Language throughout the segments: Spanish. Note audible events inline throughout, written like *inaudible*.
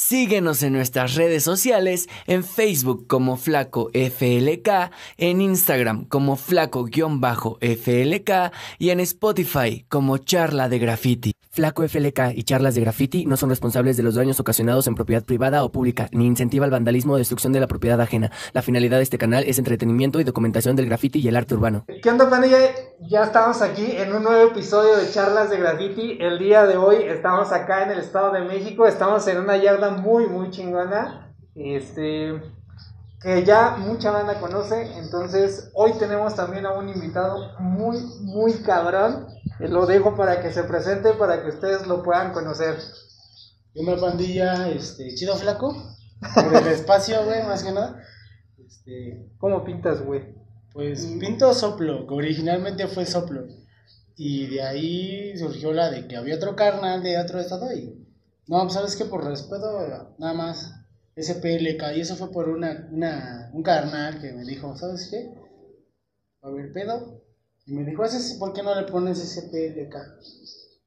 Síguenos en nuestras redes sociales, en Facebook como Flaco FLK, en Instagram como Flaco-FLK y en Spotify como Charla de Graffiti. Flaco FLK y Charlas de Graffiti no son responsables de los daños ocasionados en propiedad privada o pública, ni incentiva el vandalismo o destrucción de la propiedad ajena. La finalidad de este canal es entretenimiento y documentación del graffiti y el arte urbano. ¿Qué onda, pandilla? Ya estamos aquí en un nuevo episodio de Charlas de Graffiti. El día de hoy estamos acá en el Estado de México, estamos en una yarda muy, muy chingona. Este, que ya mucha banda conoce. Entonces, hoy tenemos también a un invitado muy, muy cabrón. Eh, Lo dejo para que se presente, para que ustedes lo puedan conocer. Una pandilla, este, chido flaco, *laughs* por el espacio, güey, más que nada. Este, ¿Cómo pintas, güey? pues pinto soplo, que originalmente fue soplo. Y de ahí surgió la de que había otro carnal de otro estado y. No, pues sabes que por respeto, nada más SPLK. Y eso fue por una, una, un carnal que me dijo, ¿sabes qué? A ver, pedo. Y me dijo, "¿Ese- ¿por qué no le pones SPLK?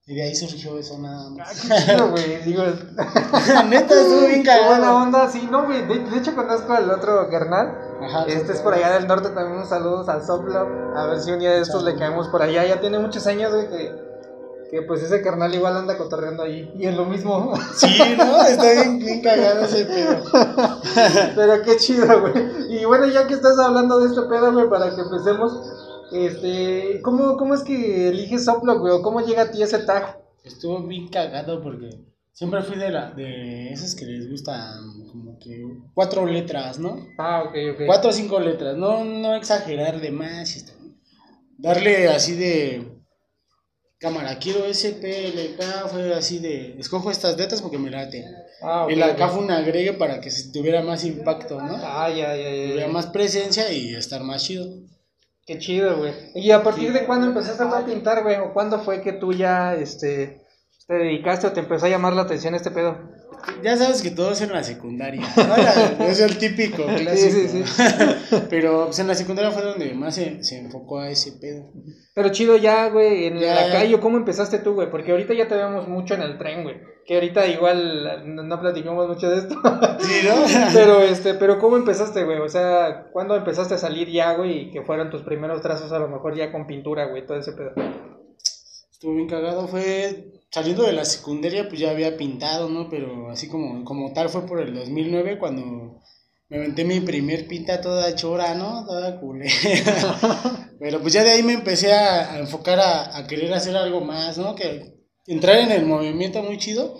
Y de ahí surgió eso nada más. Qué chido, güey. Digo, *laughs* *laughs* Neta, estuvo bien qué buena cagado. onda. Sí, no, güey. De, de hecho, conozco al otro carnal. Ajá, Este es por allá del norte también. Un saludo al Soplo. A ver si un día de estos le caemos por allá. Ya tiene muchos años, güey, que, que pues ese carnal igual anda cotorreando ahí. Y es lo mismo. Sí, ¿no? *laughs* Está bien, bien cagado ese pedo. *laughs* Pero qué chido, güey. Y bueno, ya que estás hablando de este pedo, güey, para que empecemos. Este, ¿cómo, ¿cómo es que eliges Soplo, güey? ¿O cómo llega a ti ese tag? Estuvo bien cagado porque siempre fui de la de esos que les gustan como que cuatro letras, ¿no? Ah, ok, ok. Cuatro o cinco letras, no, no exagerar de más. esto, ¿no? Darle así de cámara, quiero SPLK, fue así de escojo estas letras porque me late. Ah, ok, y la ok. K fue un agregue para que tuviera más impacto, ¿no? Ah, ya, ya, ya. Tuviera más presencia y estar más chido. Qué chido, güey. ¿Y a partir de cuándo empezaste a pintar, güey? ¿O cuándo fue que tú ya, este, te dedicaste o te empezó a llamar la atención este pedo? Ya sabes que todo es en la secundaria. *laughs* es el típico, clásico. Sí, sí, *laughs* Pero pues, en la secundaria fue donde más se, se enfocó a ese pedo. Pero chido ya, güey, en Ya. la calle, ¿cómo empezaste tú, güey? Porque ahorita ya te vemos mucho en el tren, güey. Que ahorita igual no, no platicamos mucho de esto. *laughs* Sí, ¿no? pero, este, pero ¿cómo empezaste, güey? O sea, ¿cuándo empezaste a salir ya, güey? Y que fueron tus primeros trazos a lo mejor ya con pintura, güey, todo ese pedo. Estuvo bien cagado. Fue saliendo de la secundaria, pues ya había pintado, ¿no? Pero así como, como tal fue por el 2009 cuando me aventé mi primer pinta toda chora, ¿no? Toda culera. *laughs* Pero pues ya de ahí me empecé a, a enfocar a, a querer hacer algo más, ¿no? Que entrar en el movimiento muy chido.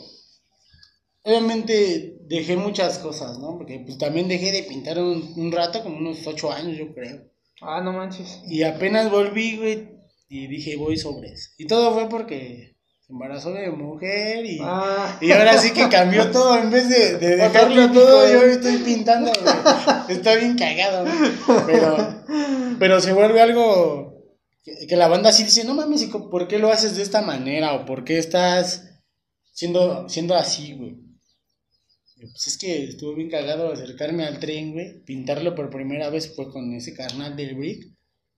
Obviamente dejé muchas cosas, ¿no? Porque pues también dejé de pintar un, un rato, como unos ocho años, yo creo. Ah, no manches. Y apenas volví, güey, y dije, voy sobres. Y todo fue porque se embarazó de mujer y, Ah. y ahora sí que cambió todo. En vez de, de dejarlo todo, yo estoy pintando, güey. Está bien cagado. Pero, pero se vuelve algo que, que la banda sí dice, no mames, ¿y co- ¿por qué lo haces de esta manera? ¿O por qué estás siendo, siendo así, güey? Pues es que estuvo bien cagado acercarme al tren, güey. Pintarlo por primera vez fue con ese carnal del Brick.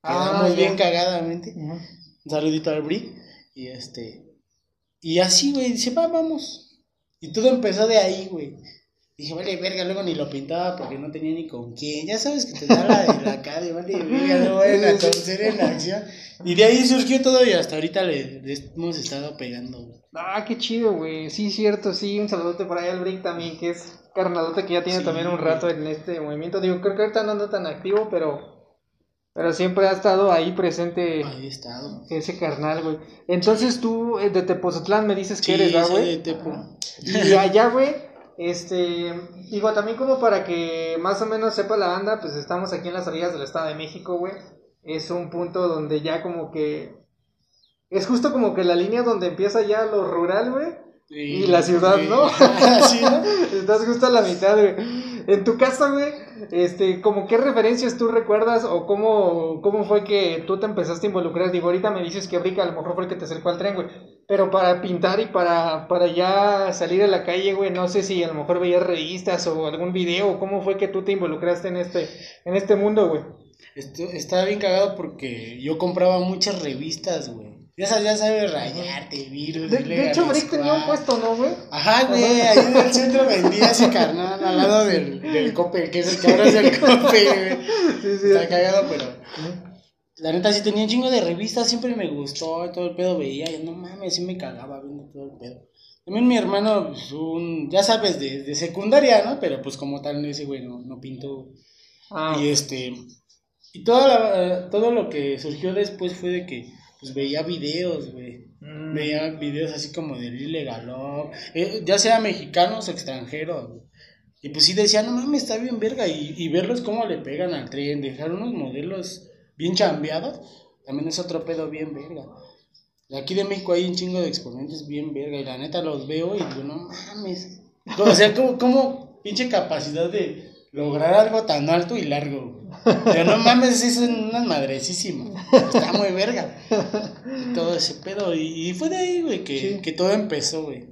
Ah, ya. bien cagadamente. Un saludito al Brick. Y este. Y así, güey, dice, va, vamos. Y todo empezó de ahí, güey. Dije, vale, verga, luego ni lo pintaba porque no tenía ni con quién. Ya sabes que te da la de la cara, de, vale, verga, *laughs* no vayan a torcer en acción. Y de ahí surgió todo y hasta ahorita le, le hemos estado pegando, güey. Ah, qué chido, güey. Sí, cierto, sí. Un saludote por ahí al Brick también, que es carnalote que ya tiene Sí, también un rato en este movimiento. Digo, creo que ahorita no anda tan activo, pero, pero siempre ha estado ahí presente Ahí he estado. ese carnal, güey. Entonces tú, eh, de Tepozotlán, me dices que Sí, eres, ¿verdad, soy güey? de Tepo. Y allá, güey, este, digo, también como para que más o menos sepa la banda, pues estamos aquí en las orillas del Estado de México, güey. Es un punto donde ya como que... Es justo como que la línea donde empieza ya lo rural, güey. Y la ciudad, ¿no? *laughs* sí, ¿no? Estás justo a la mitad, güey. En tu casa, güey, este, como qué referencias tú recuerdas o cómo, cómo fue que tú te empezaste a involucrar. Digo, ahorita me dices que Brica a lo mejor fue el que te acercó al tren, güey. Pero para pintar y para, para ya salir a la calle, güey, no sé si a lo mejor veías revistas o algún video, cómo fue que tú te involucraste en este, en este mundo, güey. Estaba bien cagado porque yo compraba muchas revistas, güey. Ya sabes, ya sabes rayarte, virus. De, hecho, Brick tenía un puesto, ¿no, güey? Ajá, güey, ahí en el centro vendía ese carnal al lado del, del cope, que es el que ahora es el cope, güey. *laughs* Sí, sí. Está cagado, pero. La neta, sí tenía un chingo de revistas, siempre me gustó, todo el pedo veía, y no mames, sí me cagaba viendo todo el pedo. También mi hermano, pues, un, ya sabes, de, de secundaria, ¿no? Pero pues como tal, ese güey no, no pintó. Ah, Y este. Y todo, la- todo lo que surgió después fue de que pues veía videos, güey. mm, Veía videos así como de Lile Galop, eh, ya sea mexicanos o extranjeros. güey. Y pues sí decía, no mames, está bien verga. Y, y verlos cómo le pegan al tren, dejar unos modelos bien chambeados, también es otro pedo bien verga. Aquí de México hay un chingo de exponentes bien verga. Y la neta los veo y digo, no mames. O sea, como, como pinche capacidad de lograr algo tan alto y largo. güey. Pero no mames, es una madrecísima. Está muy verga. Y todo ese pedo. Y, fue de ahí, güey, que, Sí. que todo empezó, güey.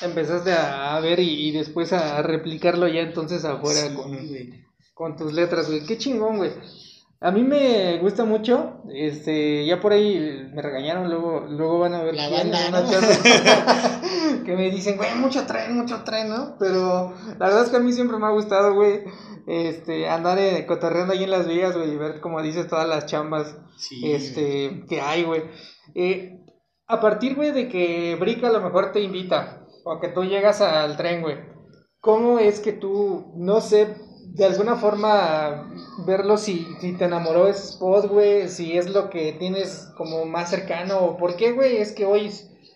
Empezaste a, a ver y, y después a replicarlo ya entonces afuera Sí, con, güey. con tus letras, güey. Qué chingón, güey. A mí me gusta mucho, este, ya por ahí me regañaron, luego, luego van a ver La quién, banda, *laughs* que me dicen, güey, mucho tren, mucho tren, ¿no? Pero la verdad es que a mí siempre me ha gustado, güey, este, andar eh, cotorreando ahí en las vías, güey, y ver, como dices, todas las chambas, Sí, güey. este, que hay, güey. Eh, a partir, güey, de que Brick a lo mejor te invita, o que tú llegas al tren, güey, ¿cómo es que tú, no sé, de alguna forma verlo si, si te enamoró ese spot, güey, si es lo que tienes como más cercano, o por qué, güey, es que hoy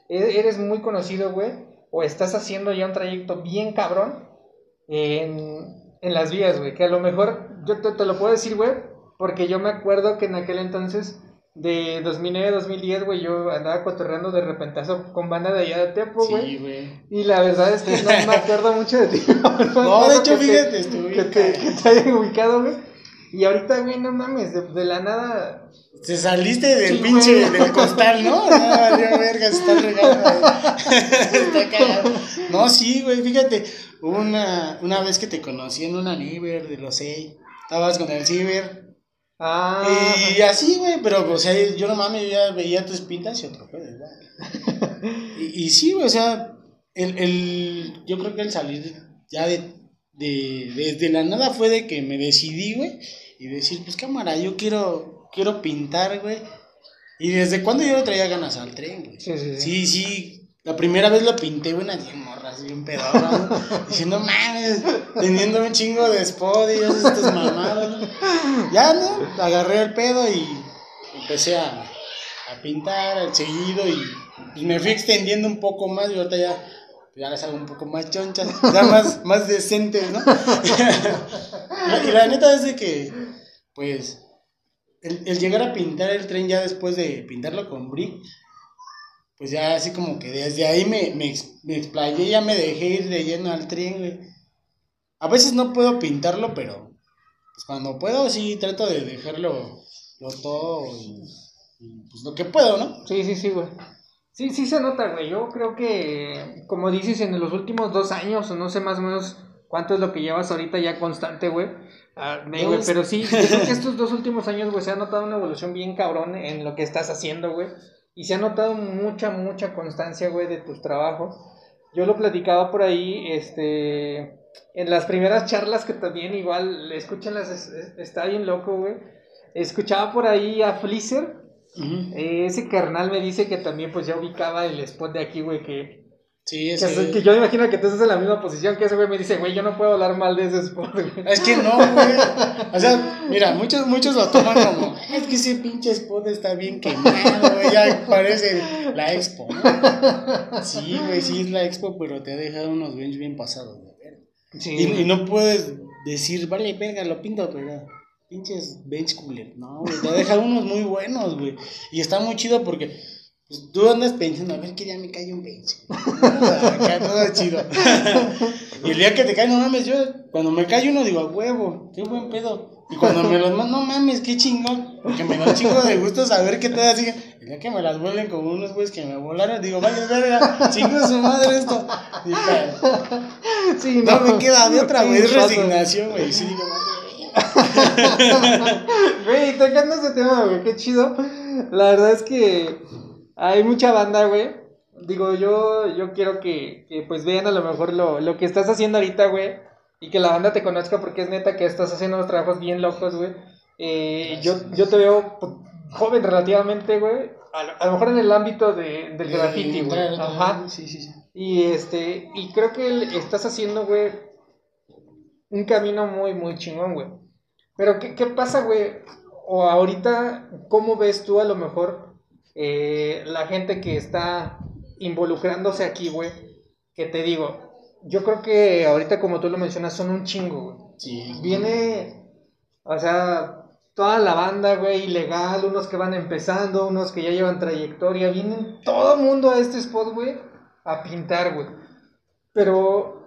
e- eres muy conocido, güey, o estás haciendo ya un trayecto bien cabrón en, en las vías, güey, que a lo mejor yo te, te lo puedo decir, güey, porque yo me acuerdo que en aquel entonces de 2009, 2010, güey, yo andaba cotorreando de repentazo con banda de allá de Tepo, güey. Sí, güey. Y la verdad es que no me acuerdo mucho de ti. *laughs* No, de hecho, fíjate, estuve que te, que te hayan ubicado, güey. Y ahorita, güey, no mames, de, de la nada. Te saliste del Sí, pinche, güey. del costal, ¿no? *laughs* No, valió verga, se está regando. *laughs* está cagado. No, sí, güey, fíjate, una, una vez que te conocí en una Niver de los seis, estabas con el Ciber, Ah, y así, güey, pero, o sea, yo no mames, yo ya veía tus pintas y otro pedo, igual. *laughs* Y, y sí, güey, o sea, el, el, yo creo que el salir ya de, de, desde la nada fue de que me decidí, güey, y decir, pues cámara, yo quiero, quiero pintar, güey. Y desde cuando yo le traía ganas al tren, güey. Sí, sí, sí. Sí, sí. La primera vez lo pinté, güey, unas bien morras, bien pedorras, ¿no? *laughs* Diciendo, mames, teniendo un chingo de spot y estas mamadas. Ya, ¿no? Agarré el pedo y empecé a, a pintar seguido y pues, me fui extendiendo un poco más y ahorita ya, ya las hago un poco más chonchas, ya más, *laughs* más decentes, ¿no? *laughs* y la neta es de que, pues, el, el llegar a pintar el tren ya después de pintarlo con brick, pues ya así como que desde ahí me, me, me explayé, ya me dejé ir de lleno al tren, güey. A veces no puedo pintarlo, pero pues cuando puedo sí trato de dejarlo lo todo y, y, pues lo que puedo, ¿no? Sí, sí, sí, güey. Sí, sí se nota, güey. Yo creo que, como dices, en los últimos dos años, o no sé más o menos cuánto es lo que llevas ahorita ya constante, güey. Ah, me- güey, Dos. pero sí, yo creo que estos dos últimos años, güey, se ha notado una evolución bien cabrón en lo que estás haciendo, güey. Y se ha notado mucha, mucha constancia, güey, de tus trabajos. Yo lo platicaba por ahí, este, en las primeras charlas que también igual, escúchenlas, es- es- está bien loco, güey. Escuchaba por ahí a Fleazer, eh, ese carnal me dice que también pues ya ubicaba el spot de aquí, güey, que, Sí, que, que yo me imagino que tú estás en la misma posición que ese güey me dice, güey, yo no puedo hablar mal de ese spot, güey. Es que no, güey. O sea, mira, muchos, muchos lo toman como, es que ese pinche spot está bien quemado, güey. Ya parece la expo, ¿no? Sí, güey, sí es la expo, pero te ha dejado unos bench bien pasados. Sí, Y, y no puedes decir, vale, verga, lo pinto, pero pinches bench cooler. No, güey, te ha dejado unos muy buenos, güey. Y está muy chido porque pues, tú andas pensando, a ver que ya me cae un bench. *laughs* Acá todo chido. y el día que te cae, no mames, yo cuando me cae uno digo, a huevo, qué buen pedo. Y cuando me los mando, no mames, qué chingón. Porque me da chingo de gusto saber que te así. El día que me las vuelen como unos güeyes que me volaron, digo, vaya verga, chingo su madre esto. Y, sí, no me queda de otra, Sí, güey. Pasa. resignación, güey. Sí, digo, madre. *laughs* Güey, tocando ese tema, güey, qué chido. La verdad es que hay mucha banda, güey. Digo, yo, yo quiero que, que pues vean a lo mejor lo, lo que estás haciendo ahorita, güey. Y que la banda te conozca porque es neta que estás haciendo unos trabajos bien locos, güey. Eh, yo, yo te veo pues, joven relativamente, güey. A, lo- a lo mejor en el ámbito de, del graffiti, güey. Ajá. Sí, sí, sí. Y este, y creo que estás haciendo, güey, un camino muy, muy chingón, güey. Pero, ¿qué, qué pasa, güey? O ahorita, ¿cómo ves tú a lo mejor eh, la gente que está involucrándose aquí, güey? Que te digo, yo creo que ahorita, como tú lo mencionas, son un chingo, güey. Sí. Viene, o sea, toda la banda, güey, ilegal, unos que van empezando, unos que ya llevan trayectoria, vienen todo el mundo a este spot, güey, a pintar, güey. Pero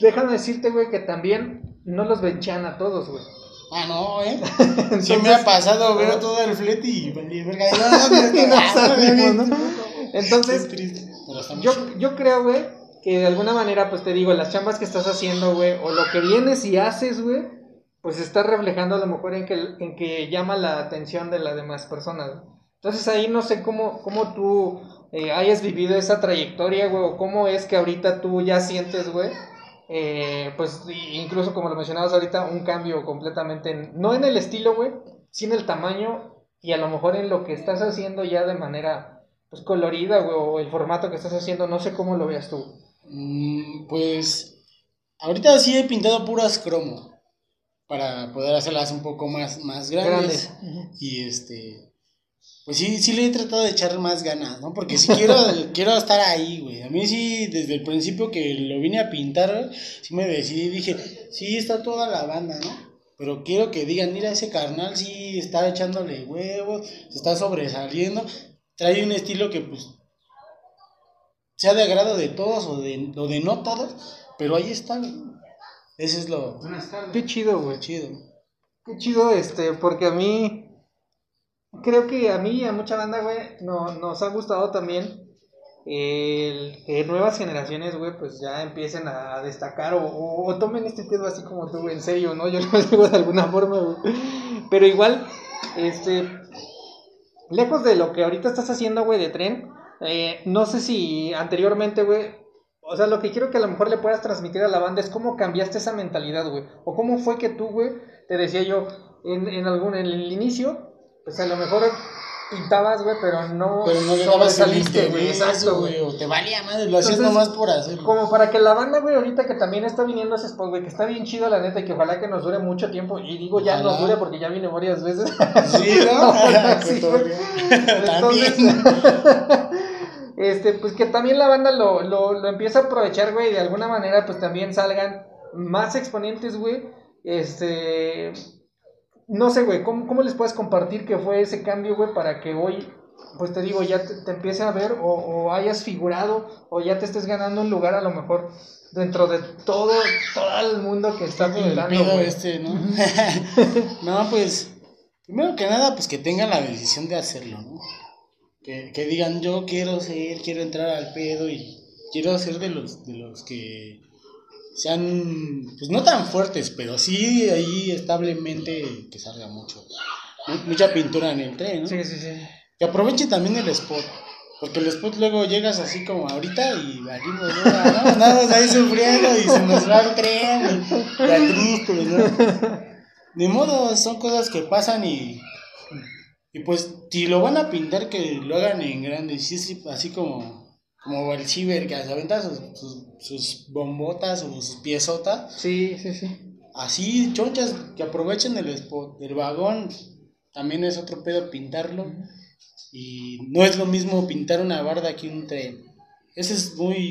déjame decirte, güey, que también no los venchan a todos, güey. Ah, no, ¿eh? Entonces, *laughs* Sí me ha pasado, veo todo el flete y verga. No. Entonces, triste. Yo, yo creo, güey, que de alguna manera, pues te digo, las chambas que estás haciendo, güey, o lo que vienes y haces, güey, pues está reflejando a lo mejor en que, en que llama la atención de las demás personas. Entonces ahí no sé cómo, cómo tú eh, hayas vivido esa trayectoria, güey, o cómo es que ahorita tú ya sientes, güey, eh, pues incluso como lo mencionabas ahorita, un cambio completamente, en- no en el estilo, güey, sino en el tamaño y a lo mejor en lo que estás haciendo ya de manera, pues colorida, güey, o el formato que estás haciendo, no sé cómo lo veas tú. Mm, pues ahorita sí he pintado puras cromo para poder hacerlas un poco más, más grandes. Grandes. Y este, pues sí, sí le he tratado de echar más ganas, ¿no? Porque sí quiero, *laughs* quiero estar ahí, güey. A mí sí, desde el principio que lo vine a pintar, sí me decidí, dije, sí, está toda la banda, ¿no? Pero quiero que digan, mira, ese carnal sí está echándole huevos, se está sobresaliendo, trae un estilo que pues sea de agrado de todos o de, o de no todos, pero ahí está, güey. Ese es lo, Qué chido, güey. lo chido. Qué chido, este, porque a mí, creo que a mí y a mucha banda, güey, no, nos ha gustado también el que nuevas generaciones, güey, pues ya empiecen a destacar o, o- tomen este pedo así como tú, en serio, ¿no? Yo *laughs* lo digo de alguna forma, güey. Pero igual, este, lejos de lo que ahorita estás haciendo, güey, de tren, eh, no sé si anteriormente, güey, o sea, lo que quiero que a lo mejor le puedas transmitir a la banda es cómo cambiaste esa mentalidad, güey. O cómo fue que tú, güey, te decía yo, en, en algún, en el inicio, pues a lo mejor pintabas, güey, pero no, Pero no sobresaliste, güey. Exacto, güey. O te valía madre, lo hacías nomás por hacerlo. Como para que la banda, güey, ahorita que también está viniendo a ese spot, güey, que está bien chido, la neta, y que ojalá que nos dure mucho tiempo. Y digo, ya Ojalá. nos dure porque ya vine varias veces. Sí, ¿no? *laughs* *laughs* Sí. *laughs* Entonces, este, pues que también la banda lo, lo, lo empieza a aprovechar, güey, y de alguna manera, pues también salgan más exponentes, güey. Este, no sé, güey, ¿cómo, ¿cómo les puedes compartir que fue ese cambio, güey, para que hoy, pues te digo, ya te, te empiece a ver o, o hayas figurado o ya te estés ganando un lugar a lo mejor dentro de todo, todo el mundo que está pintando, güey. este, ¿no? *laughs* no, pues, primero que nada, pues que tengan la decisión de hacerlo, ¿no? Que, que digan, yo quiero ser, quiero entrar al pedo y quiero ser de los, de los que sean, pues no tan fuertes, pero sí ahí establemente que salga mucho. Mu- Mucha pintura en el tren, ¿no? Sí, sí, sí. Que aprovechen también el spot. Porque el spot luego llegas así como ahorita y valimos, ¿no? ¿no? Andamos ahí sufriendo y se nos va el tren. Y, ya triste, ¿no? Ni modo, son cosas que pasan y. Y pues, si lo van a pintar, que lo hagan en grande. Sí, sí, así como. Como el ciber que se aventa sus, sus, sus bombotas o sus piezotas. Sí, sí, sí. Así, chonchas, que aprovechen el spot. El vagón también es otro pedo pintarlo. Y no es lo mismo pintar una barda que un tren. Ese es muy,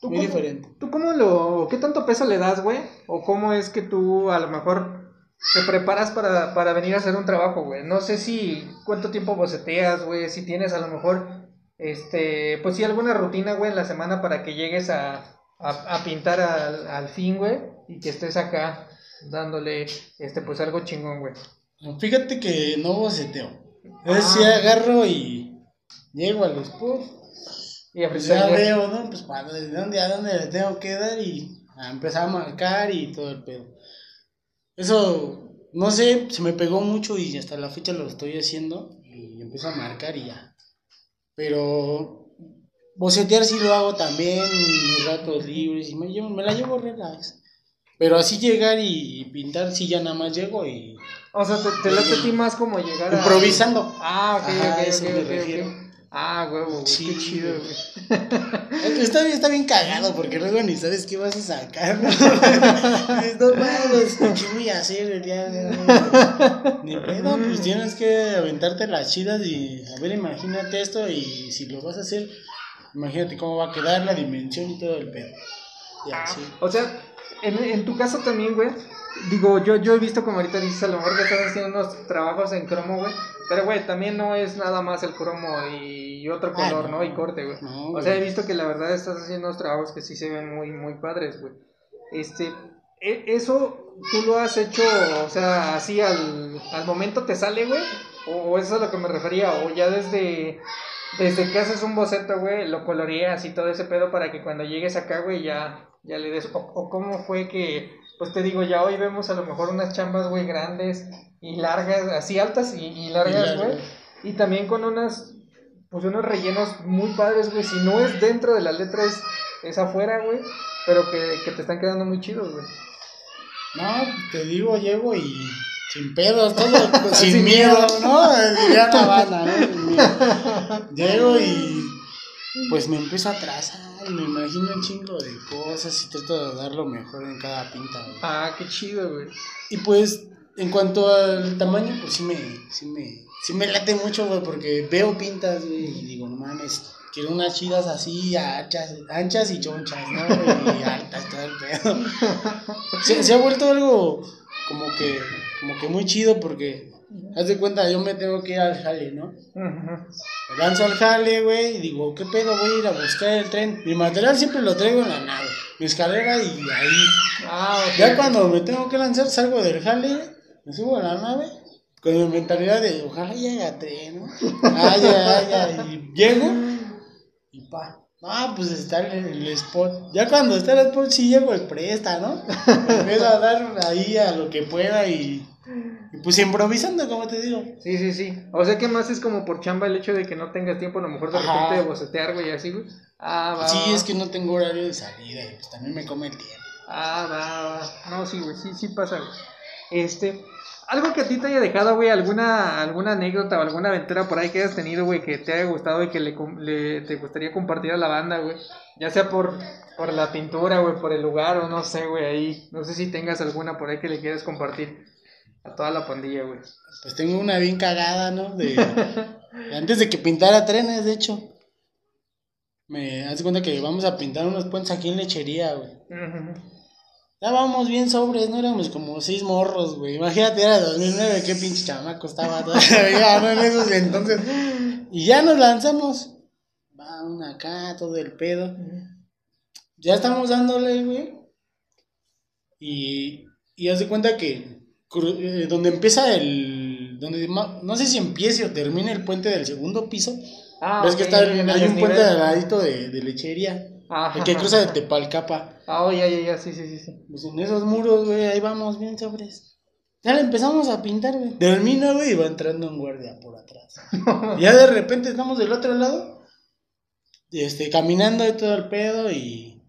¿Tú muy cómo- diferente. ¿Tú cómo lo, qué tanto peso le das, güey? ¿O cómo es que tú a lo mejor te preparas para, para venir a hacer un trabajo, güey? No sé si, cuánto tiempo boceteas, güey, si tienes a lo mejor, este, pues sí, alguna rutina, güey, en la semana para que llegues a, a, a pintar al, al fin, güey, y que estés acá dándole, este, pues algo chingón, güey. Fíjate que no boceteo. Es Ah. si agarro y llego al spot. Y a Pues ya veo, ¿no? Pues para de dónde a dónde le tengo que dar y a empezar a marcar y todo el pedo. Eso, no sé, se me pegó mucho y hasta la fecha lo estoy haciendo y empiezo a marcar y ya. Pero bocetear sí lo hago también, mis ratos libres, y me, llevo- me la llevo relax. Pero así llegar y pintar, sí ya nada más llego y O sea, te, te late a ti más como llegar a... improvisando. Ah, ok, Ajá, ok, a eso ok, me refiero. Ah, huevo, güey, Sí, qué chido, güey. güey. Está bien, está bien cagado porque luego ni sabes qué vas a sacar. ¿no? *laughs* Dices, no mames, ¿qué voy a hacer el día de hoy? Ni pedo, pues tienes que aventarte las chidas y a ver, imagínate esto y si lo vas a hacer, imagínate cómo va a quedar la dimensión y todo el pedo. Y así. O sea, en, en tu caso también, güey. Digo, yo, yo he visto como ahorita dices, a lo mejor que estás haciendo unos trabajos en cromo, güey. Pero, güey, también no es nada más el cromo y otro Ah, color, no. ¿no? Y corte, güey. No, O sea, he visto que la verdad estás haciendo unos trabajos que sí se ven muy, muy padres, güey. Este, e- eso tú lo has hecho, o sea, así al, al momento te sale, güey. O, o eso es a lo que me refería, o ya desde, desde que haces un boceto, güey, lo coloreas y todo ese pedo para que cuando llegues acá, güey, ya, ya le des. O, o cómo fue que, pues te digo, ya hoy vemos a lo mejor unas chambas, güey, grandes y largas, así altas y, y largas, largas. güey. Y también con unas, pues unos rellenos muy padres, güey. Si no es dentro de las letras, es afuera, güey. Pero que, que te están quedando muy chidos, güey. No, te digo, llego y sin pedos, todo *laughs* sin, Sin miedo, miedo. ¿no? Diría la banda, ¿no? *laughs* Sin miedo. Llego y pues me empiezo a trazar y me imagino un chingo de cosas y trato de dar lo mejor en cada pinta, güey. Ah, qué chido, güey. Y pues, en cuanto al tamaño, pues sí me, sí me, sí me late mucho, güey, porque veo pintas, güey, y digo, no mames, quiero unas chidas así, anchas, anchas y chonchas, ¿no? Y altas, todo el pedo. *laughs* Se, se ha vuelto algo como que, como que muy chido porque, haz de cuenta, yo me tengo que ir al jale, ¿no? Me lanzo al jale, güey, y digo, ¿qué pedo? Voy a ir a buscar el tren. Mi material siempre lo traigo en la nave, mi escalera y ahí Ah, ya cuando me tengo que lanzar, salgo del jale, me subo a la nave, con mi mentalidad de ojalá llegue a tren, ¿no? Ah, ya, ya, y llego, y pa. Ah, pues está el, el spot. Ya cuando está el spot, sí llego el presta, ¿no? Empiezo a dar ahí a lo que pueda y, y pues improvisando, como te digo. Sí, sí, sí. O sea, que más es como por chamba el hecho de que no tengas tiempo, a lo mejor de Ajá. repente de bocetear, güey, así, güey. Ah, va. Sí, es que no tengo horario de salida y pues también me come el tiempo. Ah, va, va. No, sí, güey, sí, sí pasa, güey. Este, algo que a ti te haya dejado, güey, alguna, alguna anécdota o alguna aventura por ahí que hayas tenido, güey, que te haya gustado y que le, te gustaría compartir a la banda, güey. Ya sea por, por la pintura, güey, por el lugar o no sé, güey, ahí. No sé si tengas alguna por ahí que le quieras compartir a toda la pandilla, güey. Pues tengo una bien cagada, ¿no? De, *laughs* antes de que pintara trenes, de hecho. Me hace cuenta que vamos a pintar unos puentes aquí en lechería, güey. Ujú. Estábamos bien sobres, no éramos como seis morros, güey. Imagínate, era 2009, qué pinche chamaco estaba todavía, *laughs* ¿no? En esos entonces. Y ya nos lanzamos. Va una acá, todo el pedo. Ya estamos dándole, güey. Y, y haz de cuenta que eh, donde empieza el. Donde, no sé si empiece o termine el puente del segundo piso. Ah, Ves que está el- hay un puente al ladito de, de lechería. Ajá. El que cruza de Tepalcapa. Ah, oh, ya, ya, ya, sí, sí, sí, sí. Pues en esos muros, güey, ahí vamos, bien sobres. Ya le empezamos a pintar, güey. Termina, güey, y va entrando un guardia por atrás. *laughs* ya de repente estamos del otro lado, este, caminando y todo el pedo, y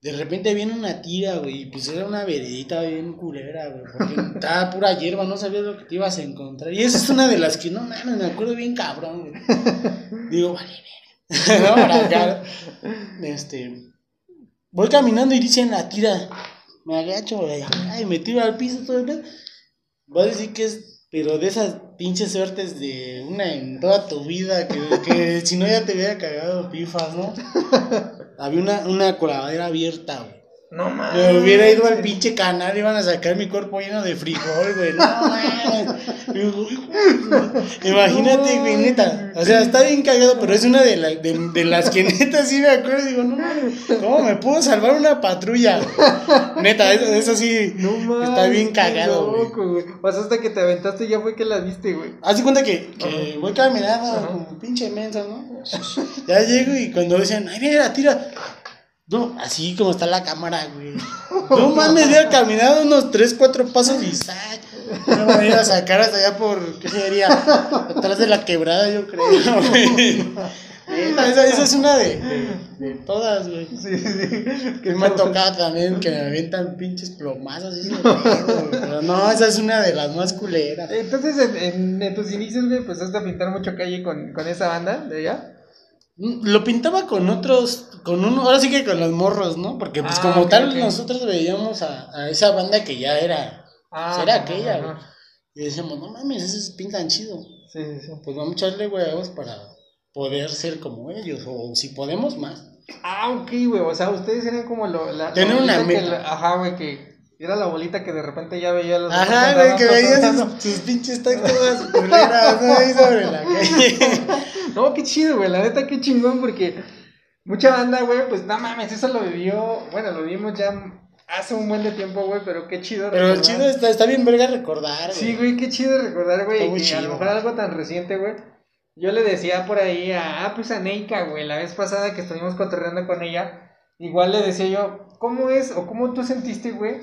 de repente viene una tira, güey, y pues era una veredita bien culera, güey, porque *laughs* estaba pura hierba, no sabías lo que te ibas a encontrar. Y esa es una de las que, no mames, me acuerdo bien cabrón, güey. *laughs* Digo, vale, no, para acá, este, voy caminando y dicen la tira, me agacho, güey, ay, me tiro al piso todo el pedo. Voy a decir que es, pero de esas pinches suertes de una en toda tu vida, que, que *laughs* si no ya te hubiera cagado pifas, ¿no? *laughs* Había una, una coladera abierta, güey. No mames. Me hubiera ido al pinche canal, iban a sacar mi cuerpo lleno de frijol, güey. No, mames. Imagínate, güey, neta. O sea, está bien cagado, pero es una de, la- de, de las que *laughs* neta sí me acuerdo. Digo, no mames, ¿cómo me pudo salvar una patrulla? Neta, eso, eso sí. No mames. Está bien cagado, loco, güey. O sea, hasta que te aventaste ya fue que la viste, güey. Haz de cuenta que, voy caminando Ajá. como pinche menso, ¿no? Ya llego y cuando dicen, ahí viene la tira. No, así como está la cámara, güey. No mames, había caminado unos 3, 4 pasos y ¡sac! Me van a sacar hasta allá por, ¿qué sería? Atrás de la quebrada, yo creo, *laughs* güey. Neta, Esa, esa es una de, de, de todas, güey. Sí, sí. Que me ha tocado también que me avientan pinches plomazos. Pero no, esa es una de las más culeras. Entonces, en, tus inicios, güey, empezaste a pintar mucho calle con, con esa banda de allá. Mm, Lo pintaba con otros, con uno, ahora sí que con los morros, ¿no? Porque pues Ah, como tal nosotros veíamos a, a esa banda que ya era, Ah, Será ajá, aquella, güey. y decíamos, no mames, esos pintan chido. Sí, sí, sí. Pues vamos a echarle huevos para poder ser como ellos, o si podemos más. Ah, ok, güey. O sea, ustedes eran como lo, la. Tener una meta. ajá, güey, que era la bolita que de repente ya veía los. Ajá, güey, que cotorreando. sus, sus pinches tacos *laughs* culeras, ¿no? Ahí sobre la calle. No, qué chido, güey. La neta, qué chingón, porque mucha banda, güey, pues no mames, eso lo vivió. Bueno, lo vimos ya hace un buen de tiempo, güey, pero qué chido. Pero el recordar. chido está, está bien verga recordar, güey. Sí, güey, qué chido recordar, güey. Que a lo mejor algo tan reciente, güey. Yo le decía por ahí a, ah, pues a Neika, güey, la vez pasada que estuvimos cotorreando con ella. Igual le decía yo, ¿cómo es o cómo tú sentiste, güey?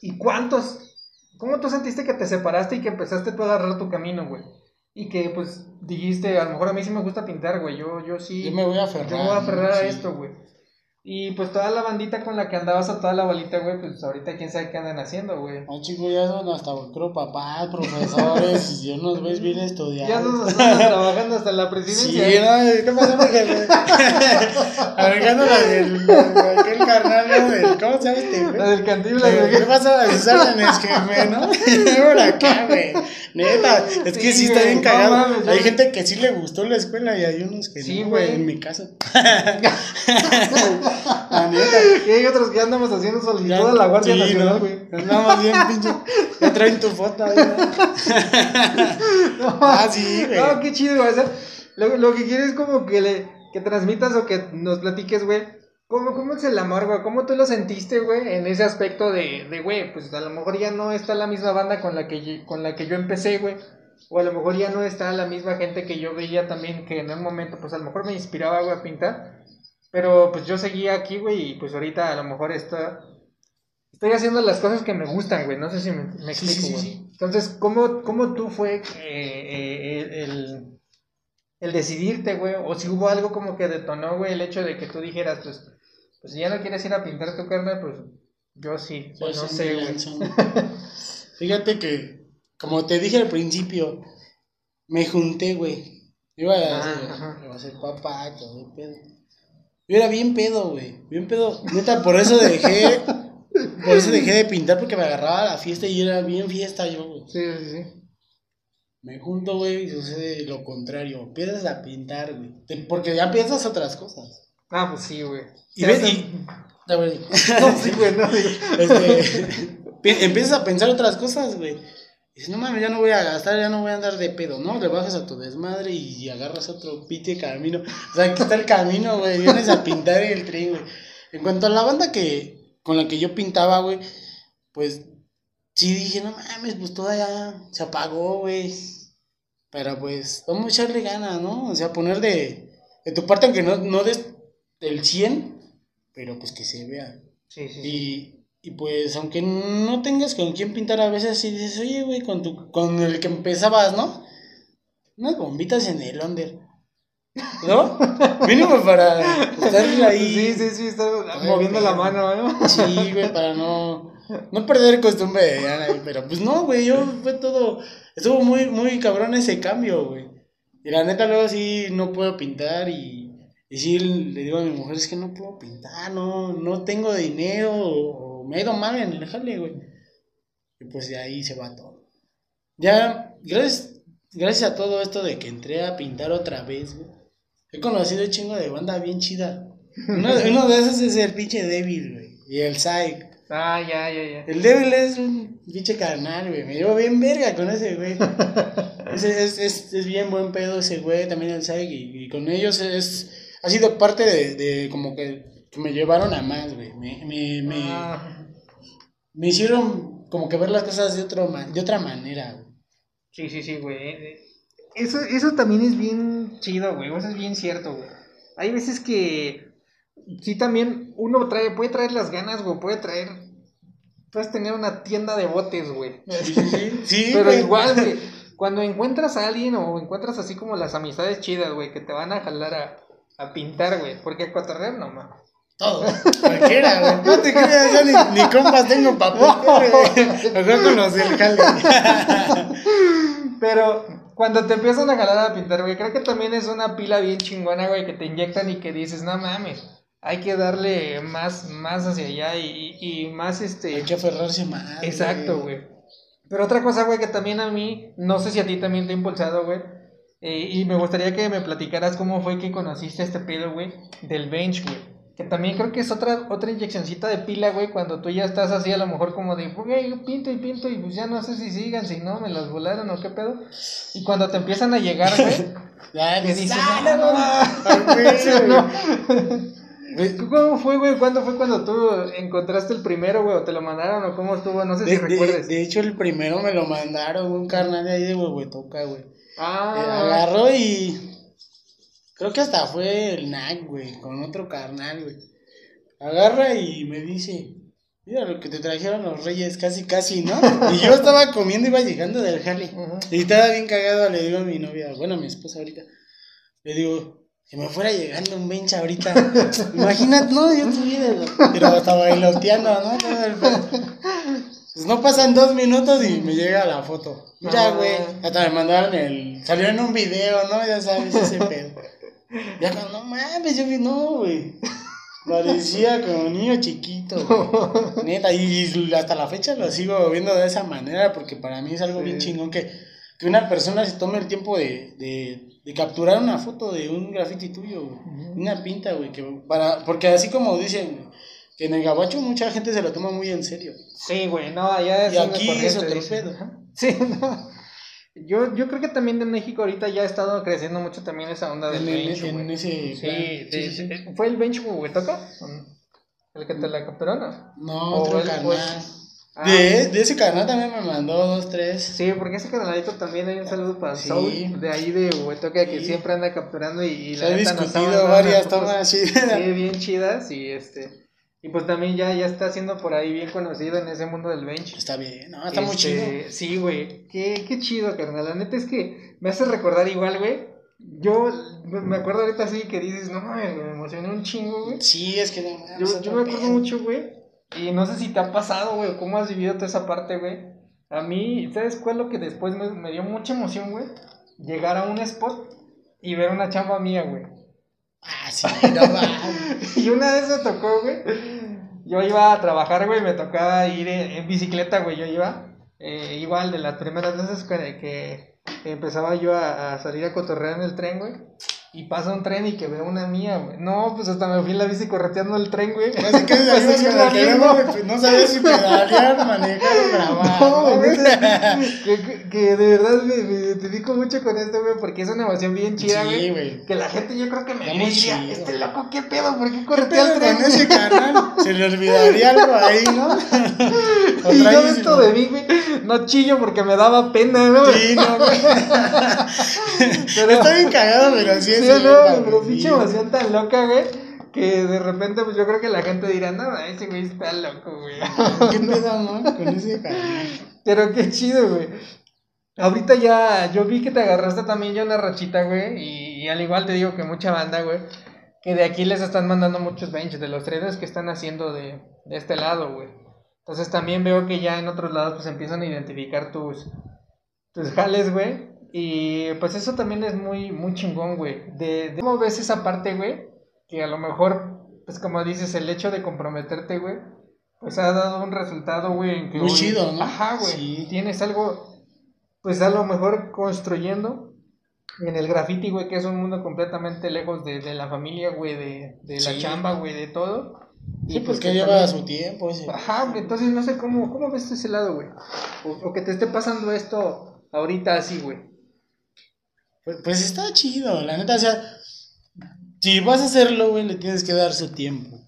¿Y cuántos? ¿Cómo tú sentiste que te separaste y que empezaste tú a agarrar tu camino, güey? Y que, pues, dijiste, a lo mejor a mí sí me gusta pintar, güey. Yo, yo sí. Yo me voy a aferrar. Yo me voy a aferrar ¿no? a Sí. esto, güey. Y pues toda la bandita con la que andabas a toda la bolita, güey, pues ahorita quién sabe qué andan haciendo, güey. No, chicos, ya son hasta, creo, papás, profesores, y ya nos ves bien estudiados. Ya nos *laughs* estamos trabajando hasta la Sí, presidencia. no, ¿qué pasó, mi jefe? *laughs* Arreglando la del, aquel carnal, ¿no? Del, ¿Cómo se llama este, güey? La del Cantinflas, ¿Qué, güey. ¿Qué pasa a sus órdenes, jefe, no? *laughs* Por acá, güey. Neta, es que Sí, sí está bien no cagado. hay gente que sí le gustó la escuela y hay unos que Sí, güey. güey, en mi caso. La neta. Y hay otros que andamos haciendo solicitud a la Guardia sí, Nacional, ¿no? güey. Andamos bien, pinche. Ya traen tu foto ahí, *laughs* ¿no? Ah, sí, güey. No, qué chido, güey. O sea, lo, lo que quieres es como que le que transmitas o que nos platiques, güey. ¿Cómo, ¿Cómo es el amor, güey? ¿Cómo tú lo sentiste, güey? En ese aspecto de, de, güey, pues a lo mejor ya no está la misma banda con la que, con la que yo empecé, güey. O a lo mejor ya no está la misma gente que yo veía también, que en un momento, pues a lo mejor me inspiraba, güey, a pintar. Pero pues yo seguía aquí, güey, y pues ahorita a lo mejor está... Estoy haciendo las cosas que me gustan, güey. No sé si me, explico, sí, sí, güey. sí. Entonces, ¿cómo, ¿cómo tú fue eh, eh, el, el decidirte, güey? O si hubo algo como que detonó, güey, el hecho de que tú dijeras, pues, pues si ya no quieres ir a pintar tu carne, pues yo sí. Pues no sé, güey. *laughs* Fíjate que, como te dije al principio, me junté, güey. Iba a, Ah, a ser papá, todo el pedo. Yo era bien pedo, güey. Bien pedo. Neta, por eso dejé. Por eso dejé de pintar porque me agarraba a la fiesta y era bien fiesta yo, güey. Sí, sí, sí. Me junto, güey, y sucede lo contrario. Empiezas a pintar, güey. Te- Porque ya piensas otras cosas. Ah, pues sí, güey. Y ves, y- *laughs* A ver, No, sí, güey, no, digo. *laughs* este, *laughs* pi- empiezas a pensar otras cosas, güey. Dices, no mames, ya no voy a gastar, ya no voy a andar de pedo, ¿no? Le bajas a tu desmadre y agarras otro pite camino. O sea, aquí está el camino, güey. Vienes a pintar el tren, güey. En cuanto a la banda que con la que yo pintaba, güey, pues sí dije, no mames, pues toda ya se apagó, güey. Pero pues, vamos a echarle ganas, ¿no? O sea, poner de, de tu parte, aunque no, no des el 100, pero pues que se vea. Sí, sí, sí. Y, y pues, aunque no tengas con quién pintar, a veces sí dices, oye, güey, con, tu, con el que empezabas, ¿no? Unas bombitas en el under. ¿No? *laughs* Mínimo para estar ahí. Sí, sí, sí, está Ay, moviendo la mano, ¿no? Sí, güey, para no, no perder costumbre Pero pues no, güey, yo fue todo. Estuvo muy, muy cabrón ese cambio, güey. Y la neta, luego sí no puedo pintar y. Y sí le digo a mi mujer, es que no puedo pintar, no, no tengo dinero o me he ido mal en el jale, güey. Y pues de ahí se va todo. Ya, gracias, gracias a todo esto de que entré a pintar otra vez, güey. He conocido un chingo de banda bien chida. *laughs* Uno, uno de esos es el pinche débil, güey. Y el Psych. Ah, ya, ya, ya. El débil es un pinche carnal, güey. Me llevo bien verga con ese güey. *laughs* Ese es, es, es bien buen pedo ese güey, también el Psych. Y, y con ellos es. Ha sido parte de, de como que, que me llevaron a más, güey. Me, me, me, Ah, me hicieron como que ver las cosas de, otro ma- de otra manera, güey. sí, sí, sí, güey. Eso, eso también es bien chido, güey. Eso es bien cierto, güey. Hay veces que sí también uno trae, puede traer las ganas, güey, puede traer puedes tener una tienda de botes, güey. Sí, *laughs* sí, Pero güey. igual, güey, cuando encuentras a alguien o encuentras así como las amistades chidas, güey, que te van a jalar a, a pintar, güey, porque cotorrear no mames. Todos, cualquiera, güey. No te creas, yo ni, ni compas tengo pa' pintar, güey. Mejor con los del jale. Pero cuando te empiezan a jalar a pintar, güey, creo que también es una pila bien chingona, güey, que te inyectan y que dices, no mames, hay que darle más, más hacia allá y, y más este... Hay que aferrarse más. Exacto, güey. Pero otra cosa, güey, que también a mí, no sé si a ti también te ha impulsado, güey. eh, y me gustaría que me platicaras cómo fue que conociste este pedo, güey, del bench, güey. Que también creo que es otra, otra inyeccioncita de pila, güey, cuando tú ya estás así a lo mejor como de, güey, yo pinto y pinto y pues ya no sé si sigan, si no, me las volaron o qué pedo. Y cuando te empiezan a llegar, güey, *laughs* Ya, que dices, "Ah, "Ah, no, no, no". güey, Sí, güey. no. *laughs* Güey, ¿Cómo fue, güey? ¿Cuándo fue cuando tú encontraste el primero, güey? ¿O te lo mandaron o cómo estuvo? No sé si De, de- recuerdes. de hecho, el primero me lo mandaron un carnal de ahí de Huehuetoca, güey. Eh, Ah, agarró y. Creo que hasta fue el NAC, güey, con otro carnal, güey. Agarra y me dice: Mira lo que te trajeron los reyes, casi, casi, ¿no? *laughs* Y yo estaba comiendo, iba llegando del jale. Y estaba bien cagado, le digo a mi novia, bueno, a mi esposa ahorita. Le digo, que me fuera llegando un bench ahorita. *laughs* Imagínate, no, yo tuviera. Pero estaba bailoteando, ¿no? Pues no pasan dos minutos y me llega la foto. Mira, Ah. güey. Hasta me mandaron el. Salió en un video, ¿no? Ya sabes, ese pedo. Ya cuando, no mames, yo vi, no, güey. *laughs* Parecía como niño chiquito, güey. *laughs* Neta, y hasta la fecha lo sigo viendo de esa manera porque para mí es algo bien Sí. chingón que, que una persona se tome el tiempo de, de, de capturar una foto de un graffiti tuyo, güey. Una pinta, güey. Que para, porque así como dicen que en el gabacho mucha gente se lo toma muy en serio. Sí, güey, no, allá es Y aquí es otro pedo. Sí, *laughs* no. Yo, yo creo que también en México ahorita ya ha estado creciendo mucho también esa onda del En, el- bench, en güey. ese Sí, de- Sí, de- ¿fue el bench Huehuetoca? ¿El que te la capturó, no? No, otro él, canal. Ah, De, de ese canal también me mandó dos, tres. Sí, porque ese canalito también hay un saludo para Sí. De ahí de Huehuetoca, que siempre anda capturando y, y Se ha neta nos discutido varias tomas así. Sí, bien chidas y este... Y pues también ya, ya está siendo por ahí bien conocido en ese mundo del bench. Está bien, no, está muy Este, chido. Sí, güey. Qué, qué chido, carnal. La neta es que me hace recordar igual, güey. Yo me acuerdo ahorita así que dices, no mames, me emocioné un chingo, güey. Sí, es que no mames, Yo, yo me acuerdo mucho, güey. Y no sé si te ha pasado, güey, cómo has vivido toda esa parte, güey. A mí, ¿sabes cuál es lo que después me, me dio mucha emoción, güey? Llegar a un spot y ver una chamba mía, güey. Ah, sí, no *laughs* mames. Y una vez me tocó, güey. Yo iba a trabajar, güey, me tocaba ir en, bicicleta, güey. Yo iba. eh, igual de las primeras veces que, que empezaba yo a, a salir a cotorrear en el tren, güey. Y pasa un tren y que veo una mía, güey. No, pues hasta me fui en la bici correteando el tren, güey. *laughs* Así que Pues teléfono, mismo. pues, no sabías si pedalear, manejar o grabar. No, ¿no, güey, güey? que, de verdad me, me identifico mucho con esto, güey, porque es una emoción bien chida, Sí, güey. güey. Que la gente yo creo que me diría, este loco, ¿qué pedo? ¿Por qué ¿Qué corretea el tren? con ese canal? Se le olvidaría algo ahí, ¿no? *laughs* Y yo dentro de mí, güey, no chillo porque me daba pena, ¿no? Sí, no, güey. Pero- Está bien cagado, pero sí es. Sí, no, pero pinche emoción tan loca, güey, que de repente, pues yo creo que la gente dirá, no, ese güey está loco, güey. ¿Qué pedo, no? Con ese. Pero qué chido, güey. Ahorita ya, yo vi que te agarraste también ya una rachita, güey, y, y al igual te digo que mucha banda, güey, que de aquí les están mandando muchos benches, de los traders que están haciendo de, de este lado, güey. Entonces también veo que ya en otros lados pues empiezan a identificar tus, tus jales, güey. Y pues eso también es muy, muy chingón, güey. De, de cómo ves esa parte, güey, que a lo mejor, pues como dices, el hecho de comprometerte, güey, pues ha dado un resultado, güey. en que Muy chido, ¿no? Ajá, güey. Sí. Tienes algo, pues a lo mejor construyendo en el graffiti, güey, que es un mundo completamente lejos de, de la familia, güey, de, de la Sí. chamba, güey, de todo. Sí, pues que que lleva también- su tiempo ese. Ajá, güey, entonces no sé cómo, cómo ves ese lado, güey. O, o que te esté pasando esto ahorita así, güey. Pues, pues está chido, la neta, o sea, si vas a hacerlo, güey, le tienes que dar su tiempo.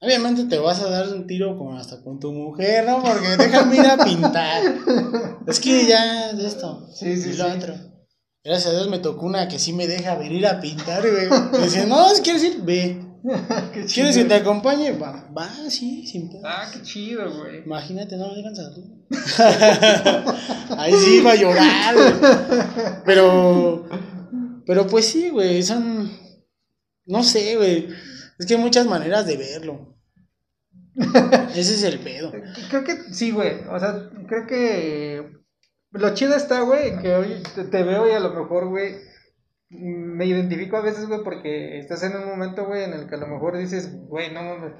Obviamente te vas a dar un tiro con, hasta con tu mujer, ¿no? Porque déjame ir a pintar. *laughs* Es que ya es esto. Sí, sí, y lo sí. otro. Gracias a Dios me tocó una que sí me deja venir a pintar, güey. Me *laughs* dice, no, si quieres ir, ve. *laughs* Qué chido. ¿Quieres que te acompañe? Va, va, sí, sin pedo. Ah, qué chido, güey. Imagínate, no me dejan salir. *laughs* Ahí sí iba a llorar, güey. Pero, pero pues sí, güey, son, no sé, güey. Es que hay muchas maneras de verlo. *laughs* Ese es el pedo. Creo que sí, güey. O sea, creo que lo chido está, güey, que hoy te veo y a lo mejor, güey, me identifico a veces, güey, porque estás en un momento, güey, en el que a lo mejor dices, güey, no mames.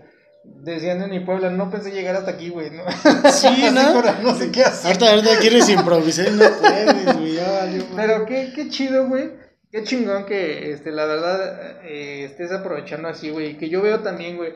Decían en mi pueblo, no pensé llegar hasta aquí, güey. ¿no? Sí, *laughs* ¿no? pero no sé qué hacer. Ahorita, ahorita quieres improvisar no puedes, güey. Ya valió, güey. Pero qué, qué chido, güey. Qué chingón que, este, la verdad, eh, estés aprovechando así, güey. Que yo veo también, güey.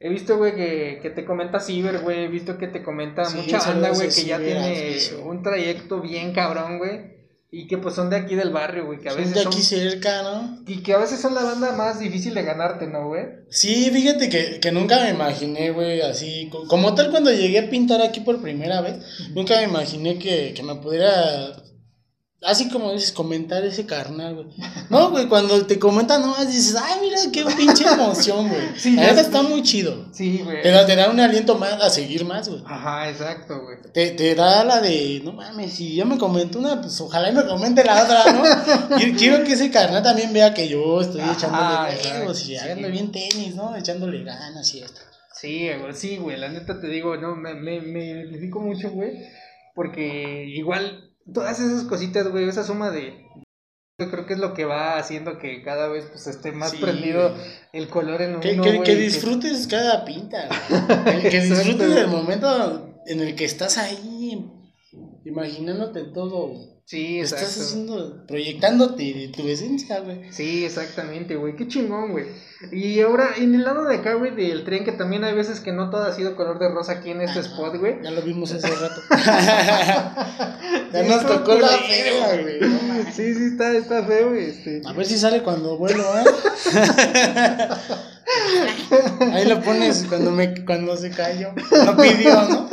He visto, güey, que, que te comenta Ciber, güey. He visto que te comenta Sí, mucha banda, güey, que ya tiene un trayecto bien cabrón, güey. Y que pues son de aquí del barrio, güey. Que a Son veces de son. aquí cerca, ¿no? Y que a veces son la banda más difícil de ganarte, ¿no, güey? Sí, fíjate que, que nunca me imaginé, güey, así, co- como tal cuando llegué a pintar aquí por primera vez, nunca me imaginé que, que me pudiera, así como dices, comentar ese carnal, güey. No, güey, cuando te comentan nomás dices, ay, mira, qué pinche emoción, güey. *laughs* Sí, La sé. está muy chido. Sí, güey. Da, te da un aliento más a seguir más, güey. Ajá, exacto, güey. Te, te da la de, no mames, si ya me comentó una, pues ojalá y me comente la otra, ¿no? *laughs* Quiero, quiero que ese carnal también vea que yo estoy Ajá, echándole huevos y sí. haciendo bien tenis, ¿no? Echándole ganas y esto. Sí, güey, sí, güey, la neta te digo, no, me, me, me identifico mucho, güey, porque igual todas esas cositas, güey, esa suma de, yo creo que es lo que va haciendo que cada vez pues esté más Sí, prendido güey. el color en uno, Que, que, güey, que disfrutes cada pinta, güey. *laughs* que, que disfrutes del momento en el que estás ahí, imaginándote todo. Sí, Estás exacto. haciendo, proyectándote de tu esencia, güey. Sí, exactamente, güey, qué chingón, güey. Y ahora, en el lado de acá, güey, del tren, que también hay veces que no todo ha sido color de rosa aquí en este spot, güey. Ya lo vimos hace rato. *laughs* ya Sí, nos tocó la fea, güey. no. Sí, sí, está, está feo, este. A ver si sale cuando vuelo, ¿eh? *laughs* Ahí lo pones cuando me cuando se cayó. No pidió, ¿no?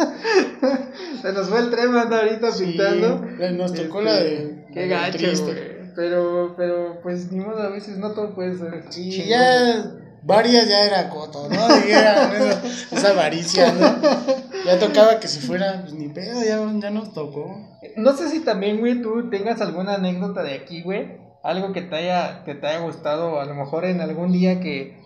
Se nos fue el tren, anda ahorita pintando. Sí, nos tocó Este, la de. Qué gacho, triste. Pero, pero, pues, ni modo, a veces no todo puede ser. Sí, chingón. ya varias ya era coto, ¿no? Dijeran esa, esa avaricia, ¿no? Ya tocaba que si fuera, pues ni pedo, ya, ya nos tocó. No sé si también, güey, tú tengas alguna anécdota de aquí, güey. Algo que te haya, que te haya gustado, a lo mejor en algún día que,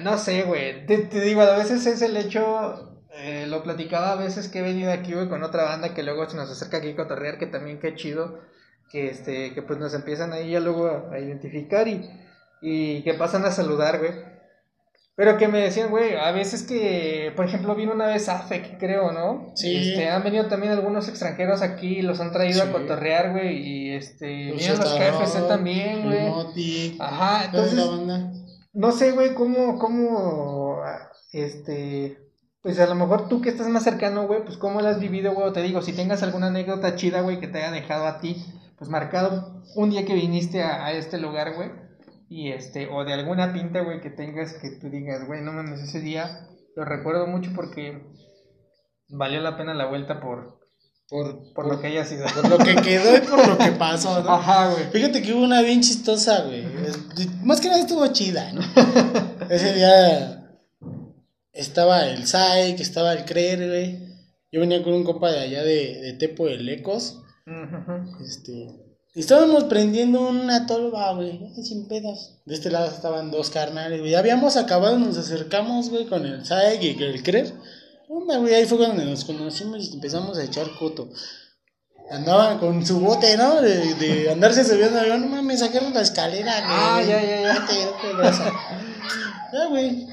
no sé, güey. Te, te digo, a veces es el hecho, eh, lo platicaba a veces que he venido aquí, güey, con otra banda que luego se nos acerca aquí a cotorrear, que también qué chido, que este, que pues nos empiezan ahí ya luego a, a identificar y, y que pasan a saludar, güey. Pero que me decían, güey, a veces que, por ejemplo, vino una vez AFEC, creo, ¿no? Sí. Este, han venido también algunos extranjeros aquí, los han traído Sí. a cotorrear, güey, y este, vienen los KFC también, güey. Ajá, entonces. No sé, güey, cómo, cómo, ah, este, pues a lo mejor tú que estás más cercano, güey, pues cómo lo has vivido, güey, o te digo, si tengas alguna anécdota chida, güey, que te haya dejado a ti, pues marcado un día que viniste a, a este lugar, güey, y este, o de alguna pinta, güey, que tengas que tú digas, güey, no mames, ese día lo recuerdo mucho porque valió la pena la vuelta por, Por, por lo que haya sido. por lo que quedó y por lo que pasó, ¿no? *laughs* Ajá, güey. Fíjate que hubo una bien chistosa, güey. Es- Más que nada estuvo chida, ¿no? *laughs* Ese día estaba el Sai, que estaba el Creer, güey. Yo venía con un compa de allá de, de Tepo de Lecos. Este. y Estábamos prendiendo una tolva, güey, sin pedas. De este lado estaban dos carnales, güey. Ya habíamos acabado, nos acercamos, güey, con el Sai y el Creer. Onda, güey, ahí fue cuando nos conocimos y empezamos a echar coto. Andaban con su bote, ¿no? De, de andarse subiendo. Yo, no mames, sacaron la escalera, güey. Ah, ya, ya, ya. Ya, güey.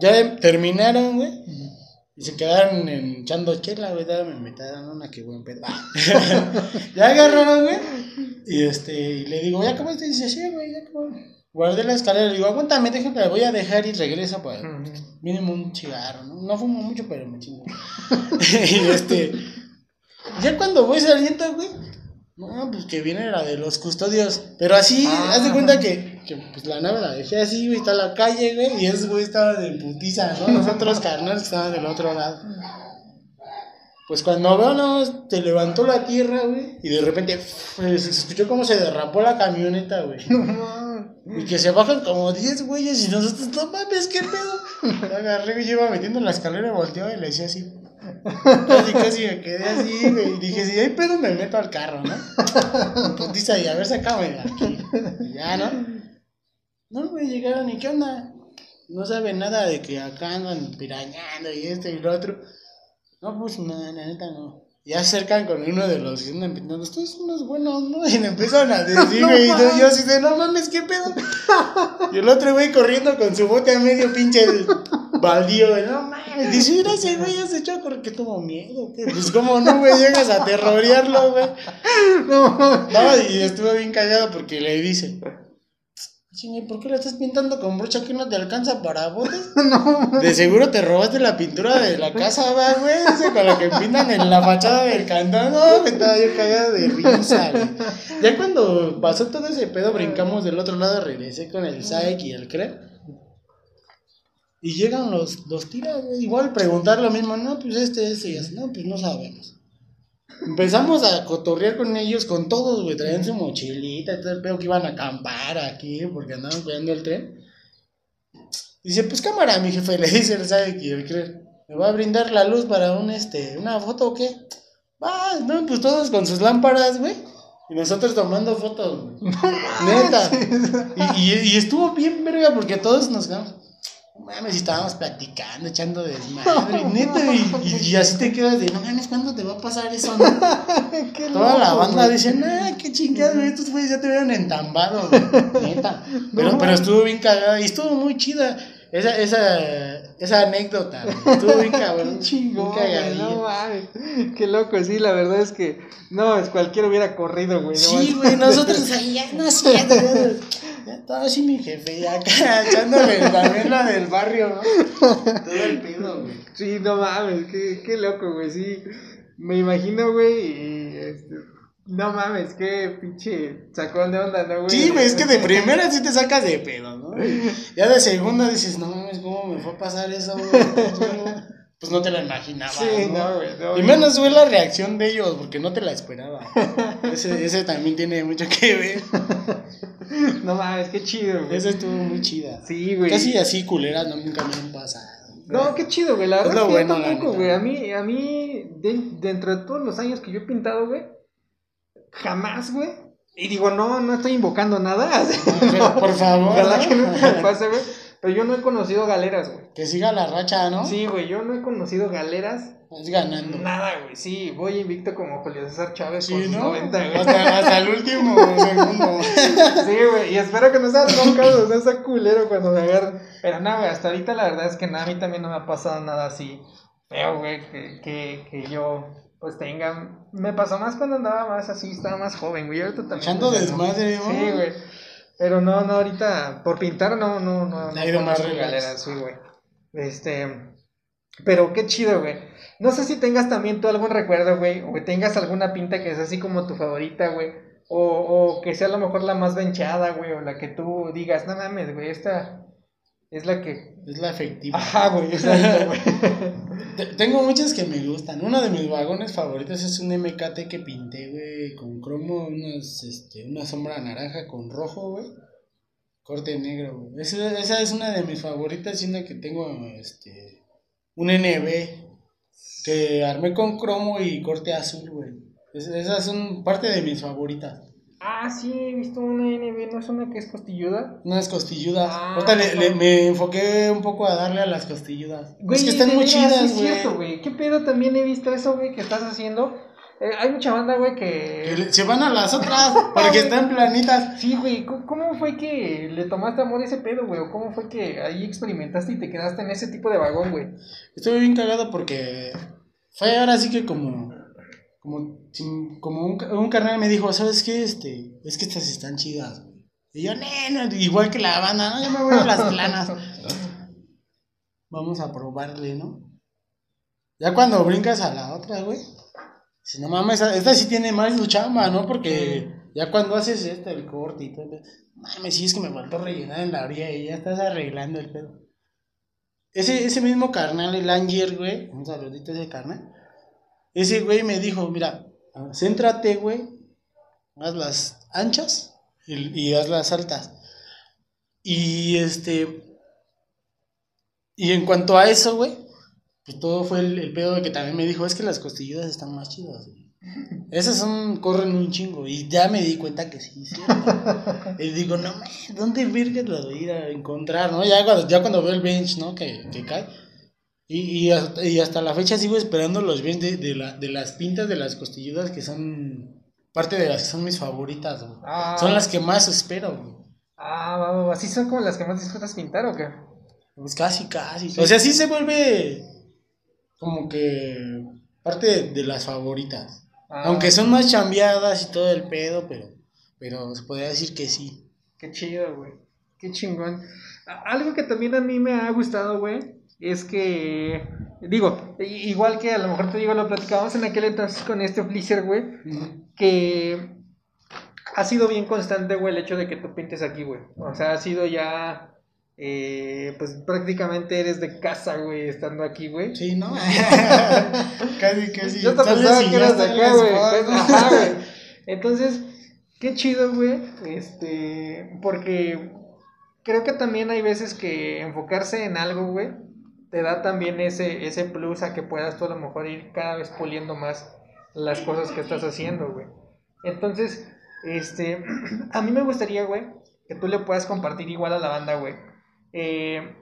Ya terminaron, güey. Y se quedaron en- echando chela, güey. Me metieron una que buen pedo. *laughs* ya agarraron, güey. Y este, y le digo, ¿ya cómo te dice? Sí, güey, ya cómo. Guardé la escalera, le digo, aguántame, déjame, la voy a dejar y regreso para mínimo un cigarro, ¿no? No fumo mucho, pero me chingo. *laughs* *laughs* y este, ya cuando voy saliendo, güey, no, pues que viene la de los custodios, pero así, Ah. haz de cuenta que, que pues la nave la dejé así, güey, está la calle, güey, y ese güey estaba de putiza, ¿no? Los otros *laughs* carnales estaban del otro lado. Pues cuando veo, no, se levantó la tierra, güey, y de repente, pues, se escuchó cómo se derrapó la camioneta, güey. Y que se bajan como 10 güeyes y nosotros, no mames, ¿qué pedo? *laughs* Agarré y iba metiendo en la escalera, volteaba y le decía así. Casi, casi me quedé así, güey. Y dije, si hay pedo, me meto al carro, ¿no? Putiza y a ver, sacame de aquí. Y ya, ¿no? No, güey, llegaron y ¿qué onda? No saben nada de que acá andan pirañando y esto y lo otro. No, pues no, la neta no. Ya acercan con uno de los que andan pintando, estos son unos buenos, ¿no? Y me empezaron a *laughs* decir, güey, y yo- así de, no mames, ¿qué pedo? Y el otro güey corriendo con su bote a medio pinche baldío, güey, no mames. Dice, mira ese güey ya se echó a correr, que tuvo miedo, ¿qué? Pues cómo no, güey, llegas a terrorearlo, güey. *laughs* No, No, y estuvo bien callado porque le dice, chingue, ¿por qué lo estás pintando con brocha que no te alcanza para botes? *laughs* De seguro te robaste la pintura de la casa, güey, ese con la que pintan en la fachada del cantón, no, me estaba yo cagado de risa, güey. Ya cuando pasó todo ese pedo, brincamos del otro lado, regresé con el Saek y el Cre. Y llegan los, los tiras, güey, igual preguntar lo mismo, no, pues este, este, y así, no, pues no sabemos. Empezamos a cotorrear con ellos, con todos, güey. Traían su mochilita todo el pedo que iban a acampar aquí porque andaban cuidando el tren. Dice, pues cámara, mi jefe, le *laughs* dice el sabe que cree. ¿Me va a brindar la luz para un este, una foto o qué? Va, no, pues todos con sus lámparas, güey. Y nosotros tomando fotos, güey. *laughs* Neta. Y, y, y estuvo bien verga porque todos nos quedamos. Mames, y estábamos platicando, echando desmadre, *laughs* neta, y, y, y así te quedas de, no mames, ¿cuándo te va a pasar eso? no?" *laughs* Toda la banda dice, nah, qué chingados, estos güeyes ya te hubieran entambado, güey, neta. Pero, *laughs* No. pero estuvo bien cagada y estuvo muy chida esa, esa, esa anécdota, güey. Estuvo bien cabrón. Qué chingón, bien no mames. Qué loco, sí, la verdad es que no, es cualquiera hubiera corrido, güey. Sí, güey, nosotros ahí ya no sé, ya, estaba así mi jefe, ya *laughs* echándole también la del barrio, ¿no? Todo el pedo, güey. Sí, no mames, qué, qué loco, güey, sí. Me imagino, güey, y este, no mames, qué pinche sacón de onda, ¿no, güey? Sí, güey, es que de primera sí te sacas de pedo, ¿no? *laughs* Ya de segunda dices, no mames, ¿cómo me fue a pasar eso, güey? *laughs* Pues no te lo imaginabas, Sí, ¿no? no, güey, no, Y güey. menos fue la reacción de ellos, porque no te la esperaba. *laughs* Ese, ese también tiene mucho que ver. *laughs* No mames, qué chido, güey. Esa estuvo muy chida. Sí, güey. Casi así culeras no, nunca me han pasado. No, qué chido, güey. La Es verdad lo es que bueno, la tampoco, güey. A mí, a mí, de- dentro de todos los años que yo he pintado, güey, jamás, güey. Y digo, no, no estoy invocando nada. *laughs* Pero, por favor, Ojalá ¿no? que nunca me pase, güey. Pero yo no he conocido galeras, güey. Que siga la racha, ¿no? Sí, güey, yo no he conocido galeras. Es ganando. Nada, güey. Sí, voy invicto como Julio César Chávez Sí, con ¿no? 90, güey. Hasta, hasta el último segundo. *laughs* Sí, güey, y espero que no sea troncado, no sea culero cuando me agarren. Pero no, güey, hasta ahorita la verdad es que nada, a mí también no me ha pasado nada así feo, güey, que, que, que yo pues tenga. Me pasó más cuando andaba más así, estaba más joven, güey. Ahorita también. Echando desmadre, ¿no? Sí, güey. Pero no, no, ahorita por pintar no, no, no. Ha no ido más galeras, sí, güey. Este. Pero qué chido, güey. No sé si tengas también tú algún recuerdo, güey, o que tengas alguna pinta que es así como tu favorita, güey. O, o que sea a lo mejor la más venchada, güey, o la que tú digas, no mames, güey, esta es la que... Es la efectiva. Ajá, güey, *laughs* exacto, güey. Te- Tengo muchas que me gustan. Uno de mis vagones favoritos es un MKT que pinté, güey, con cromo, unas, este, una sombra naranja con rojo, güey. Corte negro, güey. Esa, esa es una de mis favoritas, y una que tengo, este, un NB que armé con cromo y corte azul, güey. Es- esas son parte de mis favoritas. Ah, sí, he visto una NB, ¿no es una que es costilluda? Unas costilludas. Ah, Ahorita le, le- no. me enfoqué un poco a darle a las costilludas. Güey, es que están muy chidas, sí es güey. cierto, güey. ¿Qué pedo también he visto eso, güey, que estás haciendo? Eh, hay mucha banda, güey, Que se van a las otras *laughs* porque están planitas. Sí, güey, ¿cómo- ¿cómo fue que le tomaste amor a ese pedo, güey? ¿O cómo fue que ahí experimentaste y te quedaste en ese tipo de vagón, güey? Estuve bien cagado porque fue ahora sí que como como, como un, un carnal me dijo, ¿sabes qué? Este, es que estas están chidas, güey. Y yo, "Neno", igual que la banda, no, yo me voy a las planas. *laughs* Vamos a probarle, ¿no? Ya cuando brincas a la otra, güey. Si no mames, esta sí tiene más su chamba, ¿no? Porque ya cuando haces este, el corte y todo, mames, sí es que me faltó rellenar en la orilla y ya estás arreglando el pedo. Ese, ese mismo carnal, el Anger, güey, un saludito a ese carnal. Ese güey me dijo, mira, céntrate, güey, haz las anchas y, y haz las altas. Y este. Y en cuanto a eso, güey, pues todo fue el, el pedo de que también me dijo, es que las costilludas están más chidas, güey. Esas son, corren un chingo. Y ya me di cuenta que sí, sí. y digo, no, man, ¿dónde vergas las voy a ir a encontrar, no? Ya cuando, ya cuando veo el bench, ¿no? Que, que cae. Y, y, hasta, y hasta la fecha sigo esperando los bench de, de, la, de las pintas de las costilludas que son parte de las que son mis favoritas, güey. Ah. Son las que más espero, güey. Ah. ¿Así son como las que más disfrutas pintar o qué? Pues casi, casi. O sea, sí se vuelve como que parte de, de las favoritas. Ah, Aunque son más chambeadas y todo el pedo, pero, pero se podría decir que sí. Qué chido, güey. Qué chingón. Algo que también a mí me ha gustado, güey, es que, digo, igual que a lo mejor te digo, lo platicábamos en aquel entonces con este Flicker, güey, que ha sido bien constante, güey, el hecho de que tú pintes aquí, güey. O sea, ha sido ya, eh, pues prácticamente eres de casa, güey, estando aquí, güey. Sí, ¿no? *laughs* casi, casi. Yo Sales pensaba que eras de acá, güey. Pues, Ajá, *laughs* güey. Entonces, qué chido, güey. Este, porque creo que también hay veces que enfocarse en algo, güey, te da también ese, ese plus a que puedas tú a lo mejor ir cada vez puliendo más las cosas que estás haciendo, güey. Entonces, este, *clears throat* a mí me gustaría, güey, que tú le puedas compartir igual a la banda, güey. Eh,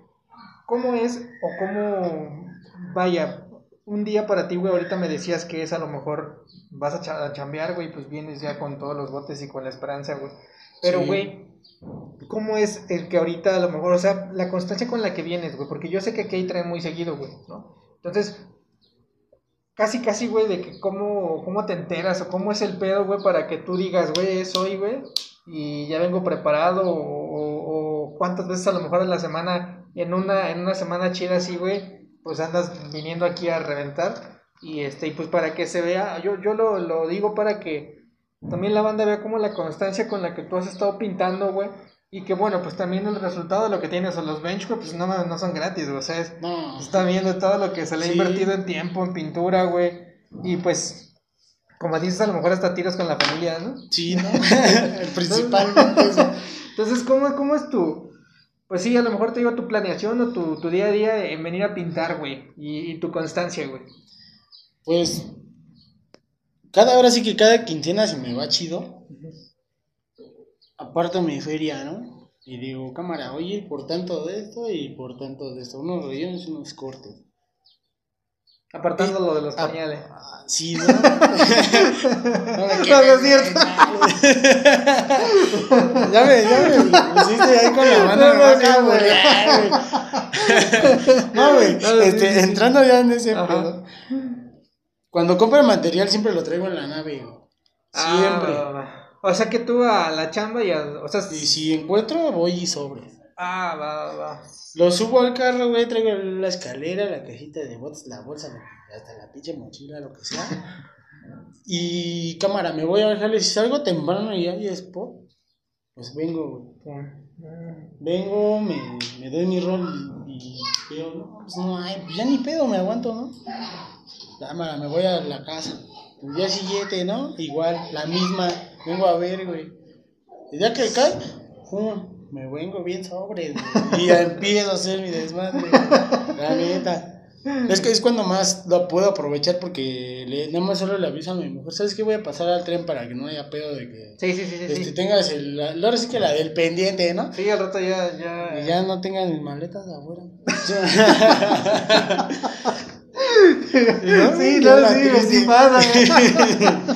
¿Cómo es o cómo, vaya, un día para ti, güey, ahorita me decías que es a lo mejor vas a, a chambear, güey, pues vienes ya con todos los botes y con la esperanza, güey. Pero, Sí. güey, ¿cómo es el que ahorita a lo mejor, o sea, la constancia con la que vienes, güey? Porque yo sé que hay traen muy seguido, güey, ¿no? Entonces, casi, casi, güey, de que cómo, cómo te enteras o cómo es el pedo, güey, para que tú digas, güey, es hoy, güey, y ya vengo preparado, o, o- o cuántas veces a lo mejor en la semana, en una, en una semana chida así, güey, pues andas viniendo aquí a reventar, y este, y pues para que se vea, yo, yo lo, lo digo para que también la banda vea como la constancia con la que tú has estado pintando, güey, y que bueno, pues también el resultado de lo que tienes, o los bench, güey, pues no, no son gratis, güey, o sea, es, No. Está viendo todo lo que se le ha Sí. invertido en tiempo, en pintura, güey. Y pues, como dices, a lo mejor hasta tiros con la familia, ¿no? Sí, ¿no? *laughs* Principalmente eso. Entonces, ¿cómo, cómo es tu...? Pues sí, a lo mejor te digo tu planeación o tu, tu día a día en venir a pintar, güey. Y, y tu constancia, güey. Pues, cada hora sí que cada quincena se me va chido. Aparto mi feria, ¿no? Y digo, cámara, oye, por tanto de esto y por tanto de esto. Unos rellenos y unos cortes. Apartando lo de los Ah, pañales. ah, sí, ¿no? *laughs* no No, no es cierto. *laughs* ya me, ya me pusiste ahí con la mano. No, no, güey. No, *laughs* güey. No, sí, este, entrando ya en ese pedo. Cuando compro el material siempre lo traigo en la nave, güey. Siempre. Ah, o sea que tú a la chamba y a... O sea, Y si encuentro, voy y sobre. Ah, va, va, va. Lo subo al carro, güey, traigo la escalera, la cajita de bots, la bolsa, hasta la pinche mochila, lo que sea. *laughs* Y cámara, me voy a dejarle. Si salgo temprano y hay spot, pues vengo, güey. Vengo, me, me doy mi rol y, y veo, no, pues no hay, pues ya ni pedo, me aguanto, ¿no? Cámara, me voy a la casa. El día siguiente, ¿no? Igual, la misma, vengo a ver, güey. El día que cae, me vengo bien sobre, güey. Y ya empiezo a hacer mi desmadre, la neta. Es que es cuando más lo puedo aprovechar porque le, nada más solo le aviso a mi mujer, ¿sabes qué? Voy a pasar al tren para que no haya pedo de que Sí, sí, sí, sí. este, sí. tengas el, la, ahora sí que la del pendiente, ¿no? Sí, al rato ya... ya... Y ya no tengan mis maletas de afuera. *laughs* Sí, Ya no, la sí, pasa. *laughs*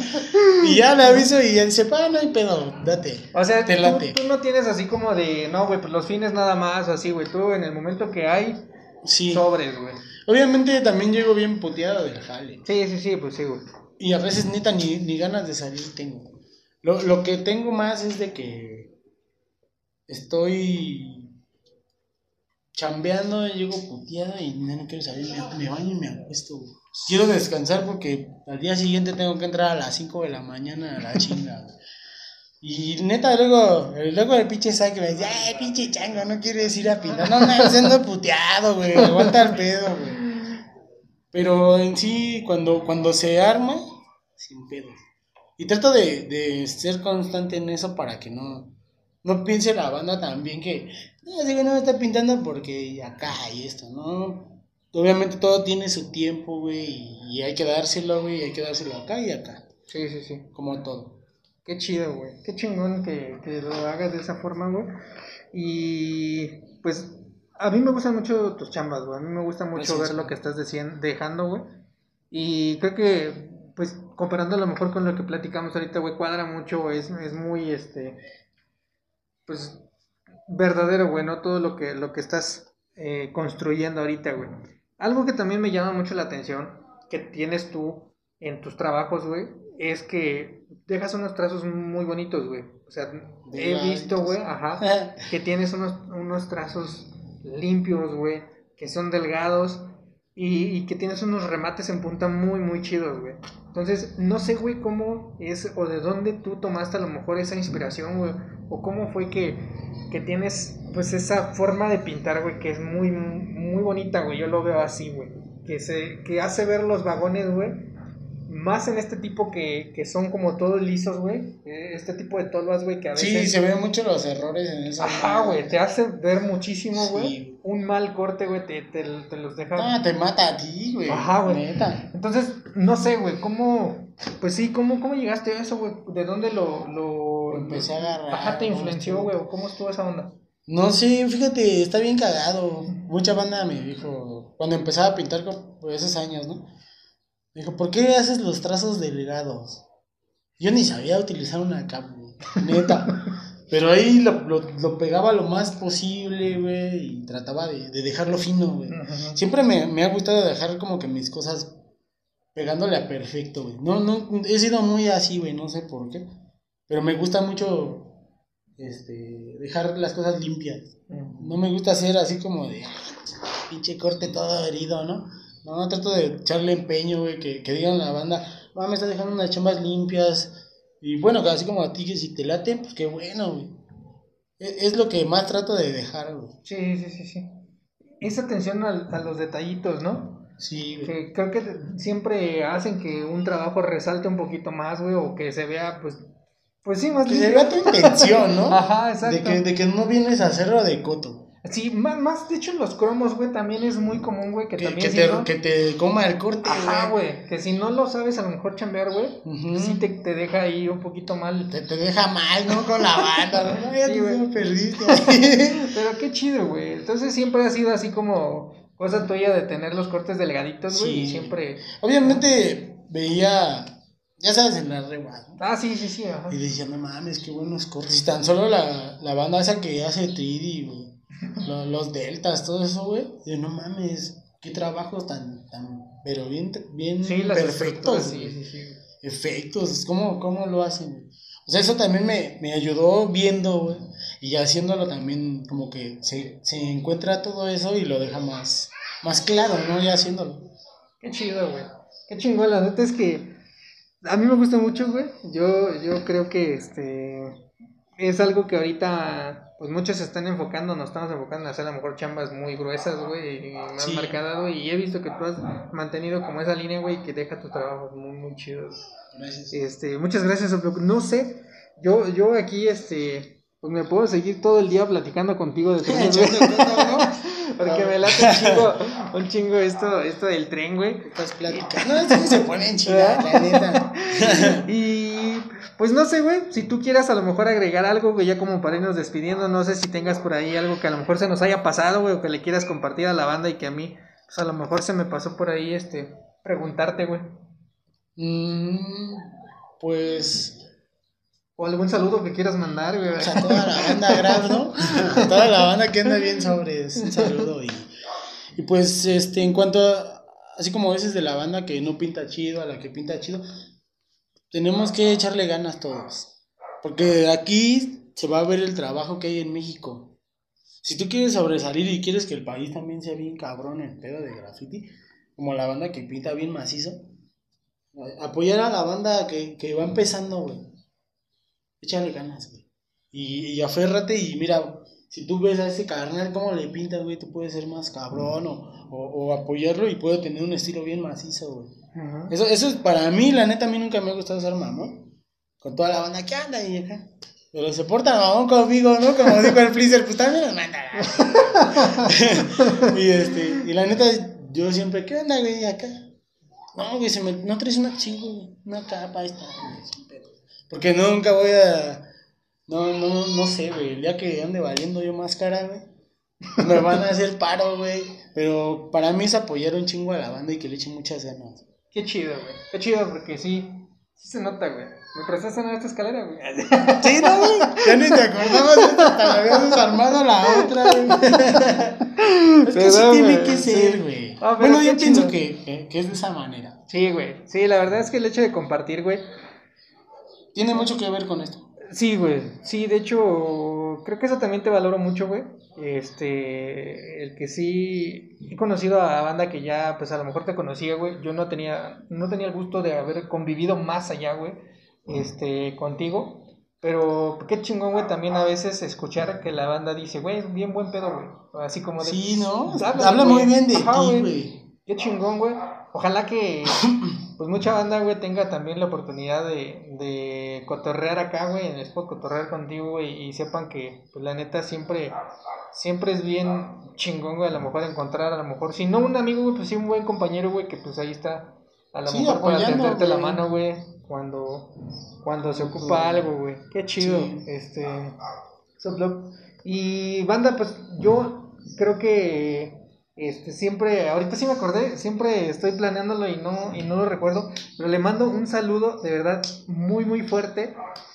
Y ya le aviso y ya dice, pa, no hay pedo, date. O sea, te tú, late. tú no tienes así como de, no, güey, pues los fines nada más, o así, güey. Tú en el momento que hay, Sí. sobres, güey. Obviamente también llego bien puteado del jale. Sí, sí, sí, pues sí, güey. Y a veces neta ni, ni ganas de salir tengo. Lo, lo que tengo más es de que estoy chambeando, llego puteado y no, no quiero salir, me, me baño y me acuesto. güey. Quiero descansar porque al día siguiente tengo que entrar a las 5 de la mañana a la chinga. güey. Y neta, luego, luego el pinche saque me dice, ay, pinche chango, no quieres ir a pintar. No, no, siendo puteado, güey, aguanta el pedo, güey. Pero en sí, cuando, cuando se arma, sin pedos. Y trato de, de ser constante en eso para que no, no piense la banda también que, no, güey no me está pintando porque acá y esto, ¿no? Obviamente todo tiene su tiempo, güey, y, hay que dárselo, güey, y hay que dárselo acá y acá, Sí, sí, sí. como todo. Qué chido, güey. Qué chingón que, que lo hagas de esa forma, güey. Y pues a mí me gustan mucho tus chambas, güey. A mí me gusta mucho Gracias, ver lo que estás dejando, güey. Y creo que, pues, comparando a lo mejor con lo que platicamos ahorita, güey, cuadra mucho, es, es muy, este, pues, verdadero, güey, ¿no? Todo lo que, lo que estás eh, construyendo ahorita, güey. Algo que también me llama mucho la atención, que tienes tú en tus trabajos, güey, es que dejas unos trazos muy bonitos, güey. O sea, he visto, güey, ajá, *laughs* que tienes unos, unos trazos limpios, güey, que son delgados y, que tienes unos remates en punta muy, muy chidos, güey. Entonces, no sé, güey, cómo es o de dónde tú tomaste a lo mejor esa inspiración, güey, o cómo fue que, que tienes, pues, esa forma de pintar, güey, que es muy, muy bonita, güey. Yo lo veo así, güey. Que, se, que hace ver los vagones, güey, más en este tipo que, que son como todos lisos, güey. eh, Este tipo de tolvas, güey, que a veces... Sí, se ven mucho los errores en esa. Ajá, güey, te hace ver muchísimo, güey. Sí. Un mal corte, güey, te, te, te los deja. Ah, te mata a ti, güey. Ajá, güey. Entonces, no sé, güey, ¿cómo. Pues sí, ¿cómo, cómo llegaste a eso, güey? ¿De dónde lo. lo Empecé a agarrar, Ajá, te influenció, güey, cómo estuvo esa onda. No sé, fíjate, está bien cagado. Mucha banda me dijo, cuando empezaba a pintar con por esos años, ¿no? Me dijo, ¿por qué haces los trazos delgados? Yo ni sabía utilizar una capa, neta. *laughs* Pero ahí lo, lo, lo pegaba lo más posible, güey, y trataba de, de dejarlo fino, güey. Siempre me, me ha gustado dejar como que mis cosas pegándole a perfecto, güey. No, no, he sido muy así, güey, no sé por qué. Pero me gusta mucho, este, dejar las cosas limpias. No me gusta hacer así como de, "Ah, pinche corte todo herido, ¿no? No, no trato de echarle empeño, güey, que, que digan la banda, va, me está dejando unas chambas limpias. Y bueno, así como a ti que si te late, pues qué bueno, güey. Es, es lo que más trato de dejar, güey. Sí, sí, sí, sí. Esa atención al- a, los detallitos, ¿no? Sí, güey. Que creo que siempre hacen que un trabajo resalte un poquito más, güey, o que se vea, pues. Pues sí, más Que se vea tu intención, ¿no? *laughs* Ajá, exacto. De que, de que no vienes a hacerlo de coto. Sí, más, más, de hecho en los cromos, güey, también es muy común, güey, que, Que, también que si te, no- que te coma el corte, Ajá, güey, que si no lo sabes a lo mejor chambear, güey, Ujú. sí te, te deja ahí un poquito mal. Te, te deja mal, ¿no? Con la banda, ¿no? *laughs* Ya Sí, güey. perdiste. *laughs* *laughs* Pero qué chido, güey. Entonces siempre ha sido así como cosa tuya de tener los cortes delgaditos, güey, Sí. y siempre... Obviamente veía, ya sabes, en la ¿no? Ah, sí, sí, sí, ajá. Y decía, no mames, qué buenos cortes. Y tan solo la, la banda esa que hace 3D, güey. Lo- Los, deltas, todo eso, güey. Y no mames, qué trabajo tan, tan, pero bien, bien Sí, perfectos, sí, sí, sí. efectos, ¿cómo, cómo lo hacen? O sea, eso también me, me ayudó viendo, güey, y haciéndolo también como que se, se encuentra todo eso y lo deja más, más claro, ¿no? Ya haciéndolo. Qué chido, güey. Qué chingón, la neta es que a mí me gusta mucho, güey. Yo, yo creo que este es algo que ahorita pues muchos se están enfocando, nos estamos enfocando en hacer a lo mejor chambas muy gruesas, güey, y más Sí. marcadas, güey. Y he visto que tú has mantenido como esa línea, güey, que deja tus trabajos muy, muy chidos. Gracias. Este, muchas gracias. No sé, yo, yo aquí, este, pues me puedo seguir todo el día platicando contigo de *laughs* trenes, *laughs* güey. Porque me late un chingo, un chingo esto, esto del tren, güey. Estás platicando. No, es que se ponen chidas, la neta. *laughs* Y pues no sé, güey, si tú quieras a lo mejor agregar algo, güey, ya como para irnos despidiendo, no sé si tengas por ahí algo que a lo mejor se nos haya pasado, güey, o que le quieras compartir a la banda y que a mí, pues a lo mejor se me pasó por ahí, este, preguntarte, güey. Mm, pues. O algún saludo que quieras mandar, güey. O sea, toda la banda grab, ¿no? A toda la banda que anda bien sobres. Un saludo. Y, y pues, este, en cuanto a, así como dices de la banda que no pinta chido, a la que pinta chido, tenemos que echarle ganas todos. Porque aquí se va a ver el trabajo que hay en México. Si tú quieres sobresalir y quieres que el país también sea bien cabrón en pedo de graffiti, como la banda que pinta bien macizo, apoyar a la banda que, que va empezando, güey échale ganas, güey. Y, y aférrate y mira, si tú ves a ese carnal cómo le pinta, güey, tú puedes ser más cabrón o, o, o apoyarlo y puede tener un estilo bien macizo, güey. Ajá. Eso, eso es para mí, la neta, a mí nunca me ha gustado ser mamón. Con toda la banda que anda y acá. Pero se portan mamón conmigo, ¿no? Como dijo el Freezer, pues también nos manda. *laughs* y este, y la neta, yo siempre, ¿qué onda, güey? Acá. No, güey, se me, no traes una chingo, una capa esta. Porque nunca voy a. No, no, no sé, güey. El día que ande valiendo yo más cara, güey. Me van a hacer paro, güey. Pero para mí es apoyar un chingo a la banda y que le echen muchas ganas. Qué chido, güey. Qué chido porque sí, sí se nota, güey. Me prestaste en esta escalera, güey. Sí, no, güey. Ya ni te acordabas de esta, hasta la habíamos armado la otra, güey. Es que sí tiene que sí. ser, güey. Ah, bueno, yo pienso que, que, que es de esa manera. Sí, güey. Sí, la verdad es que el hecho de compartir, güey. Tiene mucho que ver con esto. Sí, güey. Sí, de hecho, creo que eso también te valoro mucho, güey. Este, el que sí he conocido a banda que ya, pues a lo mejor te conocía, güey. Yo no tenía, no tenía el gusto de haber convivido más allá, güey, este, contigo. Pero qué chingón, güey, también a veces escuchar que la banda dice, güey, es bien buen pedo, güey. Así como de. Sí, ¿no? Háblale, Habla muy bien de ti, güey. Qué chingón, güey. Ojalá que *coughs* pues mucha banda, güey, tenga también la oportunidad de, de cotorrear acá, güey, en el spot, cotorrear contigo, güey, y sepan que, pues la neta, siempre, siempre es bien chingón, güey, a lo mejor encontrar, a lo mejor, si no un amigo, güey, pues sí un buen compañero, güey, que pues ahí está, a lo Sí, mejor para tenderte la mano, güey, cuando, cuando se ocupa algo, güey. Qué chido, Sí. este. Y banda, pues yo creo que este siempre, ahorita sí me acordé, siempre estoy planeándolo y no, y no lo recuerdo, pero le mando un saludo de verdad muy muy fuerte.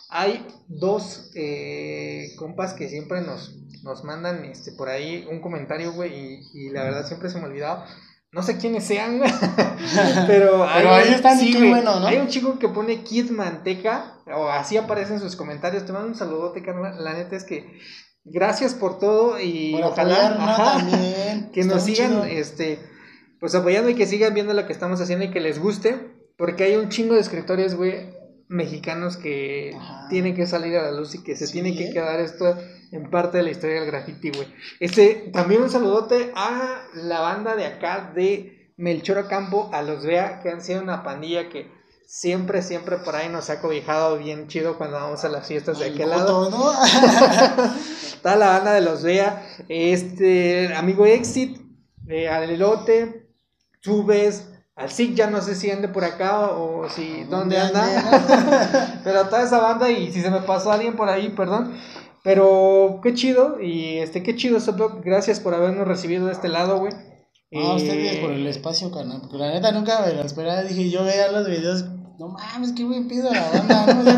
Hay dos eh, compas que siempre nos, nos mandan este por ahí un comentario, güey, y, y la verdad siempre se me ha olvidado. No sé quiénes sean, güey, *laughs* pero, Pero ahí están qué bueno, ¿no? Hay un chico que pone Kid Manteca, o así aparecen sus comentarios. Te mando un saludote, carnal. La neta es que gracias por todo y Por ojalá ajá, también. que Está nos sigan chido. este pues apoyando y que sigan viendo lo que estamos haciendo y que les guste, porque hay un chingo de escritores, güey, mexicanos que Ajá. tienen que salir a la luz y que se Sí, tiene que ¿eh? quedar esto en parte de la historia del graffiti, güey. Este, también un saludote a la banda de acá de Melchor Ocampo, a los Vea, que han sido una pandilla que siempre, siempre por ahí nos ha cobijado bien chido cuando vamos a las fiestas de El aquel lado. ¿no? *laughs* Está la banda de los Vea, este, amigo Exit, eh, al Elote, Chubes, al Sig, ya no sé si ande por acá o si dónde anda. *laughs* Pero toda esa banda, y si se me pasó alguien por ahí, perdón. Pero qué chido, y este, qué chido, Soplop, gracias por habernos recibido de este lado, güey. No, Eh, ustedes por el espacio, carnal. Porque la neta nunca me lo esperaba. Dije, yo veía los videos. No mames, qué buen pido la banda,